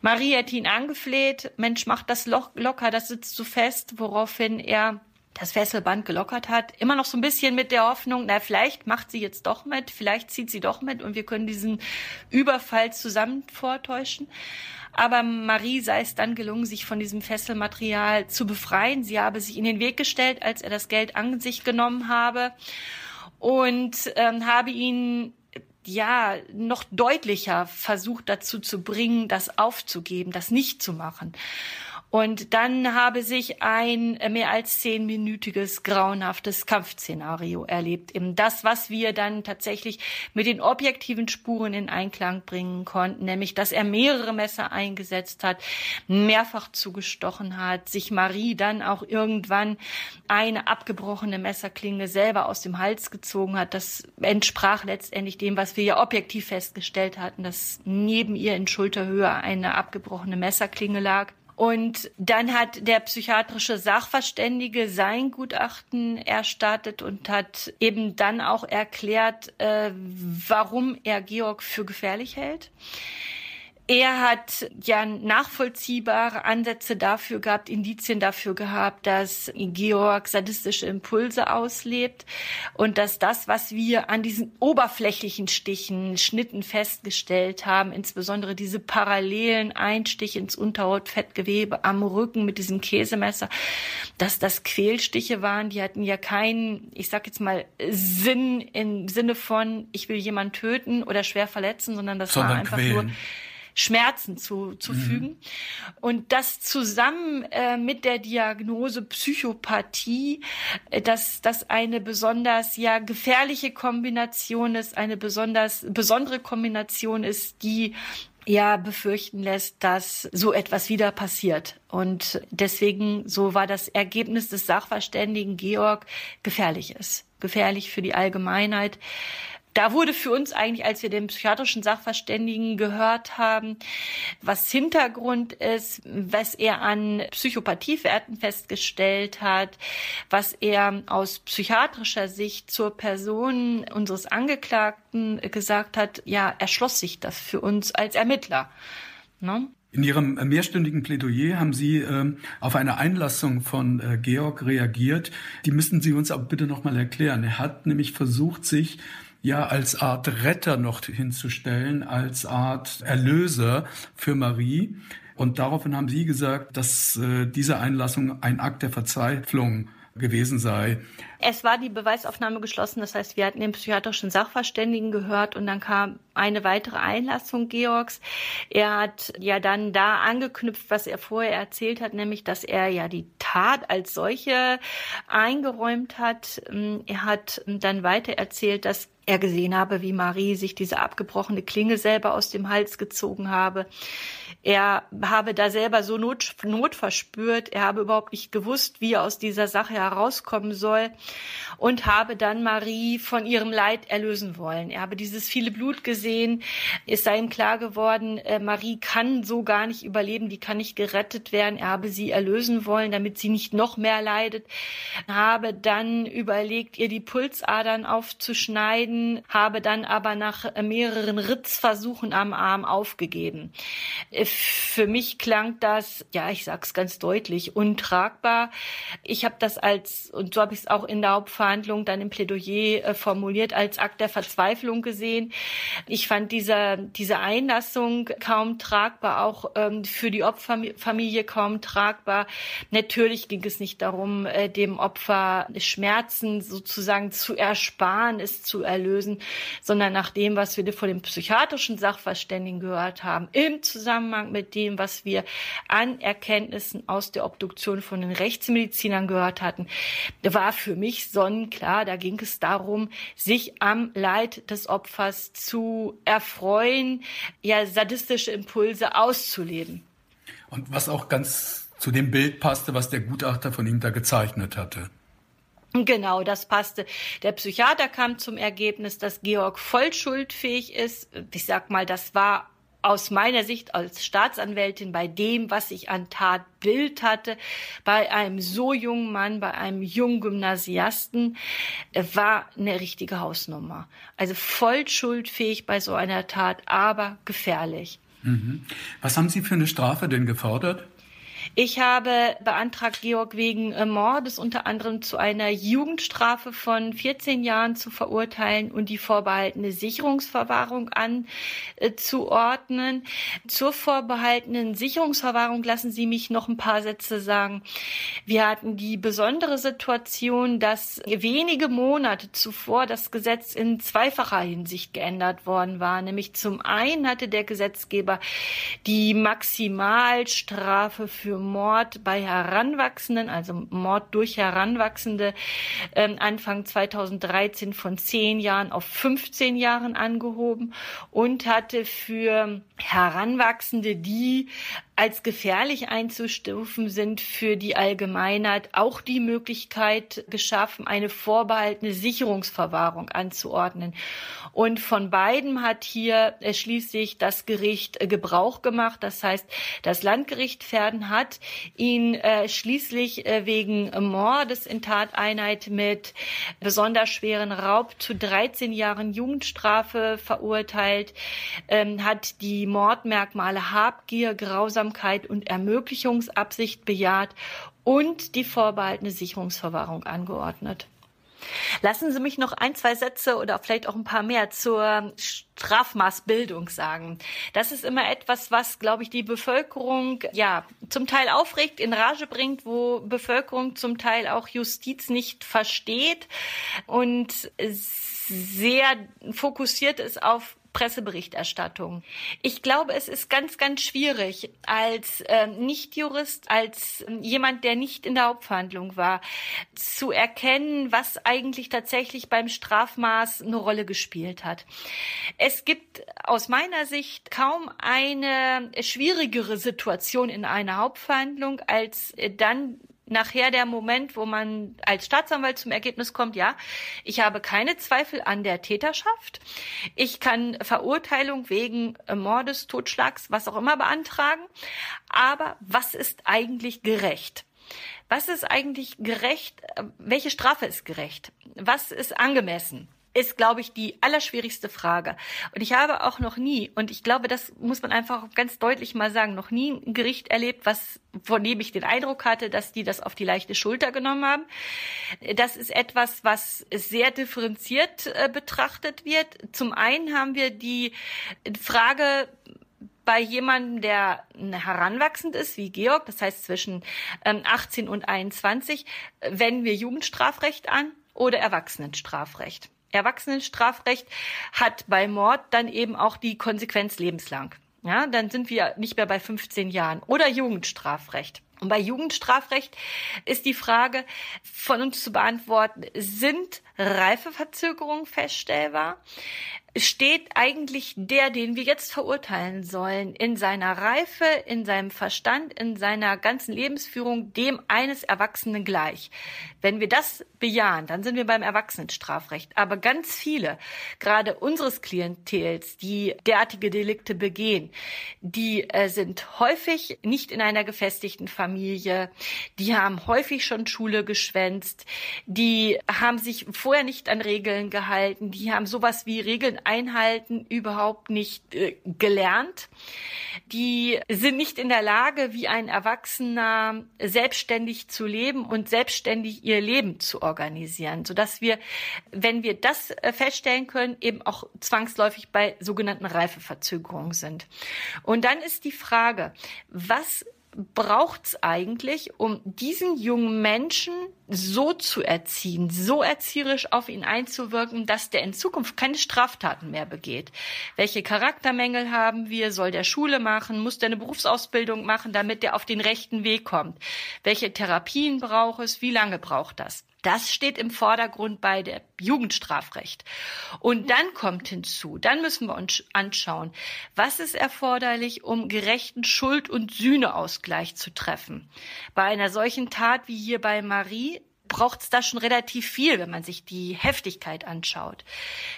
[SPEAKER 3] Marie hätte ihn angefleht, Mensch, mach das Loch locker, das sitzt zu fest, woraufhin er das Fesselband gelockert hat. Immer noch so ein bisschen mit der Hoffnung, na, vielleicht macht sie jetzt doch mit, vielleicht zieht sie doch mit und wir können diesen Überfall zusammen vortäuschen. Aber Marie sei es dann gelungen, sich von diesem Fesselmaterial zu befreien. Sie habe sich in den Weg gestellt, als er das Geld an sich genommen habe und ähm, habe ihn ja noch deutlicher versucht dazu zu bringen, das aufzugeben, das nicht zu machen. Und dann habe sich ein mehr als zehnminütiges, grauenhaftes Kampfszenario erlebt. Eben das, was wir dann tatsächlich mit den objektiven Spuren in Einklang bringen konnten, nämlich, dass er mehrere Messer eingesetzt hat, mehrfach zugestochen hat, sich Marie dann auch irgendwann eine abgebrochene Messerklinge selber aus dem Hals gezogen hat. Das entsprach letztendlich dem, was wir ja objektiv festgestellt hatten, dass neben ihr in Schulterhöhe eine abgebrochene Messerklinge lag. Und dann hat der psychiatrische Sachverständige sein Gutachten erstattet und hat eben dann auch erklärt, äh, warum er Georg für gefährlich hält. Er hat ja nachvollziehbare Ansätze dafür gehabt, Indizien dafür gehabt, dass Georg sadistische Impulse auslebt und dass das, was wir an diesen oberflächlichen Stichen, Schnitten festgestellt haben, insbesondere diese parallelen Einstiche ins Unterhautfettgewebe am Rücken mit diesem Käsemesser, dass das Quälstiche waren, die hatten ja keinen, ich sag jetzt mal, Sinn im Sinne von, ich will jemanden töten oder schwer verletzen, sondern das sondern war einfach quälen. nur Schmerzen zu, zu mhm. fügen. Und das zusammen äh, mit der Diagnose Psychopathie, äh, dass das eine besonders ja gefährliche Kombination ist, eine besonders besondere Kombination ist, die ja befürchten lässt, dass so etwas wieder passiert. Und deswegen, so war das Ergebnis des Sachverständigen Georg, gefährlich ist. Gefährlich für die Allgemeinheit da wurde für uns eigentlich, als wir den psychiatrischen Sachverständigen gehört haben, was Hintergrund ist, was er an Psychopathiewerten festgestellt hat, was er aus psychiatrischer Sicht zur Person unseres Angeklagten gesagt hat, ja, erschloss sich das für uns als Ermittler.
[SPEAKER 2] Ne? In Ihrem mehrstündigen Plädoyer haben Sie äh, auf eine Einlassung von äh, Georg reagiert. Die müssen Sie uns aber bitte nochmal erklären. Er hat nämlich versucht, sich ja als Art Retter noch hinzustellen, als Art Erlöser für Marie. Und daraufhin haben Sie gesagt, dass äh, diese Einlassung ein Akt der Verzweiflung gewesen sei.
[SPEAKER 3] Es war die Beweisaufnahme geschlossen, das heißt, wir hatten den psychiatrischen Sachverständigen gehört und dann kam eine weitere Einlassung Georgs. Er hat ja dann da angeknüpft, was er vorher erzählt hat, nämlich, dass er ja die Tat als solche eingeräumt hat. Er hat dann weiter erzählt, dass er gesehen habe, wie Marie sich diese abgebrochene Klinge selber aus dem Hals gezogen habe. Er habe da selber so Not, Not verspürt. Er habe überhaupt nicht gewusst, wie er aus dieser Sache herauskommen soll und habe dann Marie von ihrem Leid erlösen wollen. Er habe dieses viele Blut gesehen. Es sei ihm klar geworden, äh, Marie kann so gar nicht überleben. Die kann nicht gerettet werden. Er habe sie erlösen wollen, damit sie nicht noch mehr leidet. Habe dann überlegt, ihr die Pulsadern aufzuschneiden habe dann aber nach mehreren Ritzversuchen am Arm aufgegeben. Für mich klang das, ja, ich sag's ganz deutlich, untragbar. Ich habe das als, und so habe ich es auch in der Hauptverhandlung dann im Plädoyer äh, formuliert, als Akt der Verzweiflung gesehen. Ich fand diese, diese Einlassung kaum tragbar, auch ähm, für die Opferfamilie kaum tragbar. Natürlich ging es nicht darum, äh, dem Opfer Schmerzen sozusagen zu ersparen, es zu erlösen lösen, sondern nach dem, was wir vor dem psychiatrischen Sachverständigen gehört haben, im Zusammenhang mit dem, was wir an Erkenntnissen aus der Obduktion von den Rechtsmedizinern gehört hatten, war für mich sonnenklar. Da ging es darum, sich am Leid des Opfers zu erfreuen, ja, sadistische Impulse auszuleben.
[SPEAKER 2] Und was auch ganz zu dem Bild passte, was der Gutachter von ihm da gezeichnet hatte.
[SPEAKER 3] Genau, das passte. Der Psychiater kam zum Ergebnis, dass Georg voll schuldfähig ist. Ich sag mal, das war aus meiner Sicht als Staatsanwältin bei dem, was ich an Tatbild hatte, bei einem so jungen Mann, bei einem jungen Gymnasiasten, äh, war eine richtige Hausnummer. Also voll schuldfähig bei so einer Tat, aber gefährlich.
[SPEAKER 2] Mhm. Was haben Sie für eine Strafe denn gefordert?
[SPEAKER 3] Ich habe beantragt, Georg wegen äh, Mordes unter anderem zu einer Jugendstrafe von 14 Jahren zu verurteilen und die vorbehaltene Sicherungsverwahrung anzuordnen. Zur vorbehaltenen Sicherungsverwahrung lassen Sie mich noch ein paar Sätze sagen. Wir hatten die besondere Situation, dass wenige Monate zuvor das Gesetz in zweifacher Hinsicht geändert worden war. Nämlich zum einen hatte der Gesetzgeber die Maximalstrafe für Mord bei Heranwachsenden, also Mord durch Heranwachsende, ähm, Anfang 2013 von zehn Jahren auf 15 Jahren angehoben und hatte für Heranwachsende, die als gefährlich einzustufen sind für die Allgemeinheit, auch die Möglichkeit geschaffen, eine vorbehaltene Sicherungsverwahrung anzuordnen. Und von beiden hat hier äh, schließlich das Gericht äh, Gebrauch gemacht. Das heißt, das Landgericht Pferden hat ihn äh, schließlich wegen Mordes in Tateinheit mit besonders schweren Raub zu 13 Jahren Jugendstrafe verurteilt, ähm, hat die Mordmerkmale Habgier, Grausamkeit und Ermöglichungsabsicht bejaht und die vorbehaltene Sicherungsverwahrung angeordnet. Lassen Sie mich noch ein, zwei Sätze oder vielleicht auch ein paar mehr zur Strafmaßbildung sagen. Das ist immer etwas, was, glaube ich, die Bevölkerung ja zum Teil aufregt, in Rage bringt, wo Bevölkerung zum Teil auch Justiz nicht versteht und sehr fokussiert ist auf Presseberichterstattung. Ich glaube, es ist ganz, ganz schwierig als äh, Nichtjurist, als äh, jemand, der nicht in der Hauptverhandlung war, zu erkennen, was eigentlich tatsächlich beim Strafmaß eine Rolle gespielt hat. Es gibt aus meiner Sicht kaum eine schwierigere Situation in einer Hauptverhandlung, als äh, dann nachher der Moment, wo man als Staatsanwalt zum Ergebnis kommt, ja, ich habe keine Zweifel an der Täterschaft. Ich kann Verurteilung wegen Mordes, Totschlags, was auch immer beantragen. Aber was ist eigentlich gerecht? Was ist eigentlich gerecht? Welche Strafe ist gerecht? Was ist angemessen? Ist, glaube ich, die allerschwierigste Frage. Und ich habe auch noch nie, und ich glaube, das muss man einfach ganz deutlich mal sagen, noch nie ein Gericht erlebt, was, von dem ich den Eindruck hatte, dass die das auf die leichte Schulter genommen haben. Das ist etwas, was sehr differenziert äh, betrachtet wird. Zum einen haben wir die Frage, bei jemandem, der heranwachsend ist, wie Georg, das heißt zwischen 18 ähm, und 21, wenden wir Jugendstrafrecht an oder Erwachsenenstrafrecht. Erwachsenenstrafrecht hat bei Mord dann eben auch die Konsequenz lebenslang. Ja, dann sind wir nicht mehr bei 15 Jahren oder Jugendstrafrecht. Und bei Jugendstrafrecht ist die Frage von uns zu beantworten, sind Reifeverzögerungen feststellbar? steht eigentlich der, den wir jetzt verurteilen sollen, in seiner Reife, in seinem Verstand, in seiner ganzen Lebensführung dem eines Erwachsenen gleich. Wenn wir das bejahen, dann sind wir beim Erwachsenenstrafrecht. Aber ganz viele, gerade unseres Klientels, die derartige Delikte begehen, die äh, sind häufig nicht in einer gefestigten Familie, die haben häufig schon Schule geschwänzt, die haben sich vorher nicht an Regeln gehalten, die haben sowas wie Regeln einhalten überhaupt nicht äh, gelernt. Die sind nicht in der Lage, wie ein Erwachsener selbstständig zu leben und selbstständig ihr Leben zu organisieren, sodass wir, wenn wir das äh, feststellen können, eben auch zwangsläufig bei sogenannten Reifeverzögerungen sind. Und dann ist die Frage, was braucht's eigentlich, um diesen jungen Menschen so zu erziehen, so erzieherisch auf ihn einzuwirken, dass der in Zukunft keine Straftaten mehr begeht? Welche Charaktermängel haben wir? Soll der Schule machen? Muss der eine Berufsausbildung machen, damit der auf den rechten Weg kommt? Welche Therapien braucht es? Wie lange braucht das? Das steht im Vordergrund bei der Jugendstrafrecht. Und dann kommt hinzu, dann müssen wir uns anschauen, was ist erforderlich, um gerechten Schuld- und Sühneausgleich zu treffen. Bei einer solchen Tat wie hier bei Marie braucht es da schon relativ viel, wenn man sich die Heftigkeit anschaut.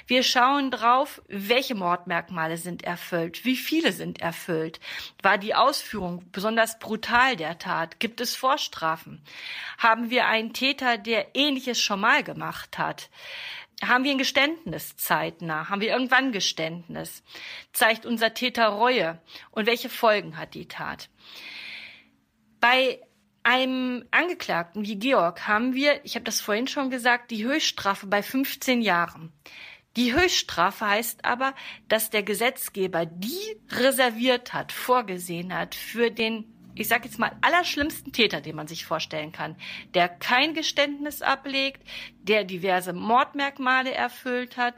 [SPEAKER 3] Wir schauen drauf, welche Mordmerkmale sind erfüllt, wie viele sind erfüllt. War die Ausführung besonders brutal der Tat? Gibt es Vorstrafen? Haben wir einen Täter, der ähnliches schon mal gemacht hat? Haben wir ein Geständnis zeitnah? Haben wir irgendwann Geständnis? Zeigt unser Täter Reue? Und welche Folgen hat die Tat? Bei einem Angeklagten wie Georg haben wir, ich habe das vorhin schon gesagt, die Höchststrafe bei 15 Jahren. Die Höchststrafe heißt aber, dass der Gesetzgeber die reserviert hat, vorgesehen hat für den, ich sage jetzt mal, allerschlimmsten Täter, den man sich vorstellen kann, der kein Geständnis ablegt, der diverse Mordmerkmale erfüllt hat,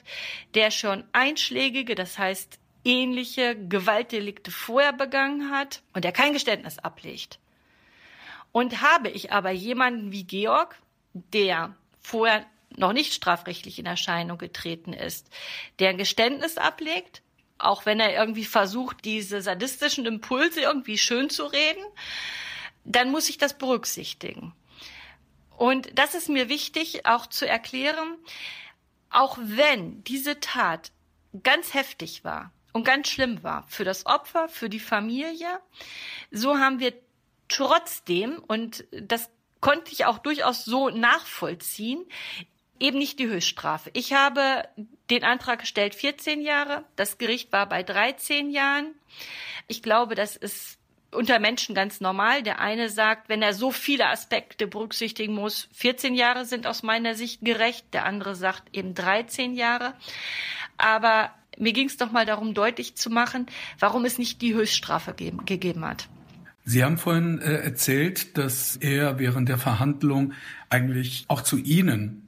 [SPEAKER 3] der schon einschlägige, das heißt ähnliche Gewaltdelikte vorher begangen hat und der kein Geständnis ablegt. Und habe ich aber jemanden wie Georg, der vorher noch nicht strafrechtlich in Erscheinung getreten ist, der ein Geständnis ablegt, auch wenn er irgendwie versucht, diese sadistischen Impulse irgendwie schön zu reden, dann muss ich das berücksichtigen. Und das ist mir wichtig auch zu erklären, auch wenn diese Tat ganz heftig war und ganz schlimm war für das Opfer, für die Familie, so haben wir trotzdem, und das konnte ich auch durchaus so nachvollziehen, eben nicht die Höchststrafe. Ich habe den Antrag gestellt 14 Jahre, das Gericht war bei 13 Jahren. Ich glaube, das ist unter Menschen ganz normal. Der eine sagt, wenn er so viele Aspekte berücksichtigen muss, 14 Jahre sind aus meiner Sicht gerecht. Der andere sagt eben 13 Jahre. Aber mir ging es doch mal darum, deutlich zu machen, warum es nicht die Höchststrafe gegeben hat.
[SPEAKER 2] Sie haben vorhin äh, erzählt, dass er während der Verhandlung eigentlich auch zu Ihnen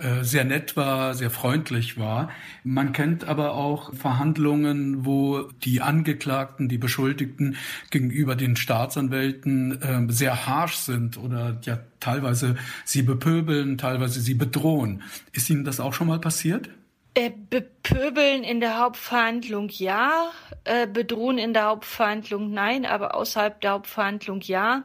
[SPEAKER 2] äh, sehr nett war, sehr freundlich war. Man kennt aber auch Verhandlungen, wo die Angeklagten, die Beschuldigten gegenüber den Staatsanwälten äh, sehr harsh sind oder ja teilweise sie bepöbeln, teilweise sie bedrohen. Ist Ihnen das auch schon mal passiert?
[SPEAKER 3] Äh, bepöbeln in der Hauptverhandlung ja, äh, bedrohen in der Hauptverhandlung nein, aber außerhalb der Hauptverhandlung ja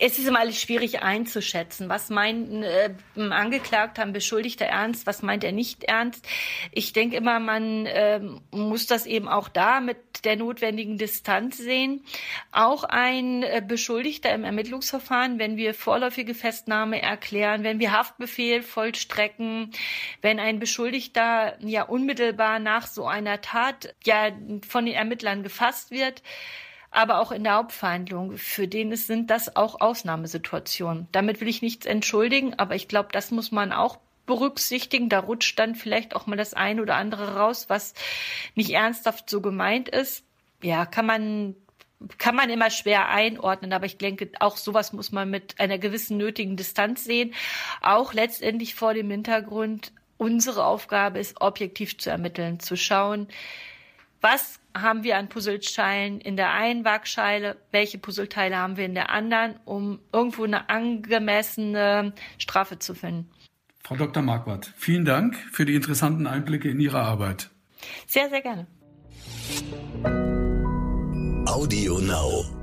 [SPEAKER 3] es ist immer alles schwierig einzuschätzen. Was meint äh, Angeklagter, ein Beschuldigter ernst, was meint er nicht ernst? Ich denke immer, man äh, muss das eben auch da mit der notwendigen Distanz sehen. Auch ein äh, Beschuldigter im Ermittlungsverfahren, wenn wir vorläufige Festnahme erklären, wenn wir Haftbefehl vollstrecken, wenn ein Beschuldigter ja unmittelbar nach so einer Tat ja von den Ermittlern gefasst wird, aber auch in der Hauptverhandlung. Für den sind das auch Ausnahmesituationen. Damit will ich nichts entschuldigen, aber ich glaube, das muss man auch berücksichtigen. Da rutscht dann vielleicht auch mal das eine oder andere raus, was nicht ernsthaft so gemeint ist. Ja, kann man kann man immer schwer einordnen, aber ich denke, auch sowas muss man mit einer gewissen nötigen Distanz sehen. Auch letztendlich vor dem Hintergrund, unsere Aufgabe ist, objektiv zu ermitteln, zu schauen, was haben wir an Puzzleteilen in der einen Waagscheile, welche Puzzleteile haben wir in der anderen, um irgendwo eine angemessene Strafe zu finden.
[SPEAKER 2] Frau Dr. Marquardt, vielen Dank für die interessanten Einblicke in Ihre Arbeit.
[SPEAKER 3] Sehr, sehr gerne.
[SPEAKER 4] Audio Now.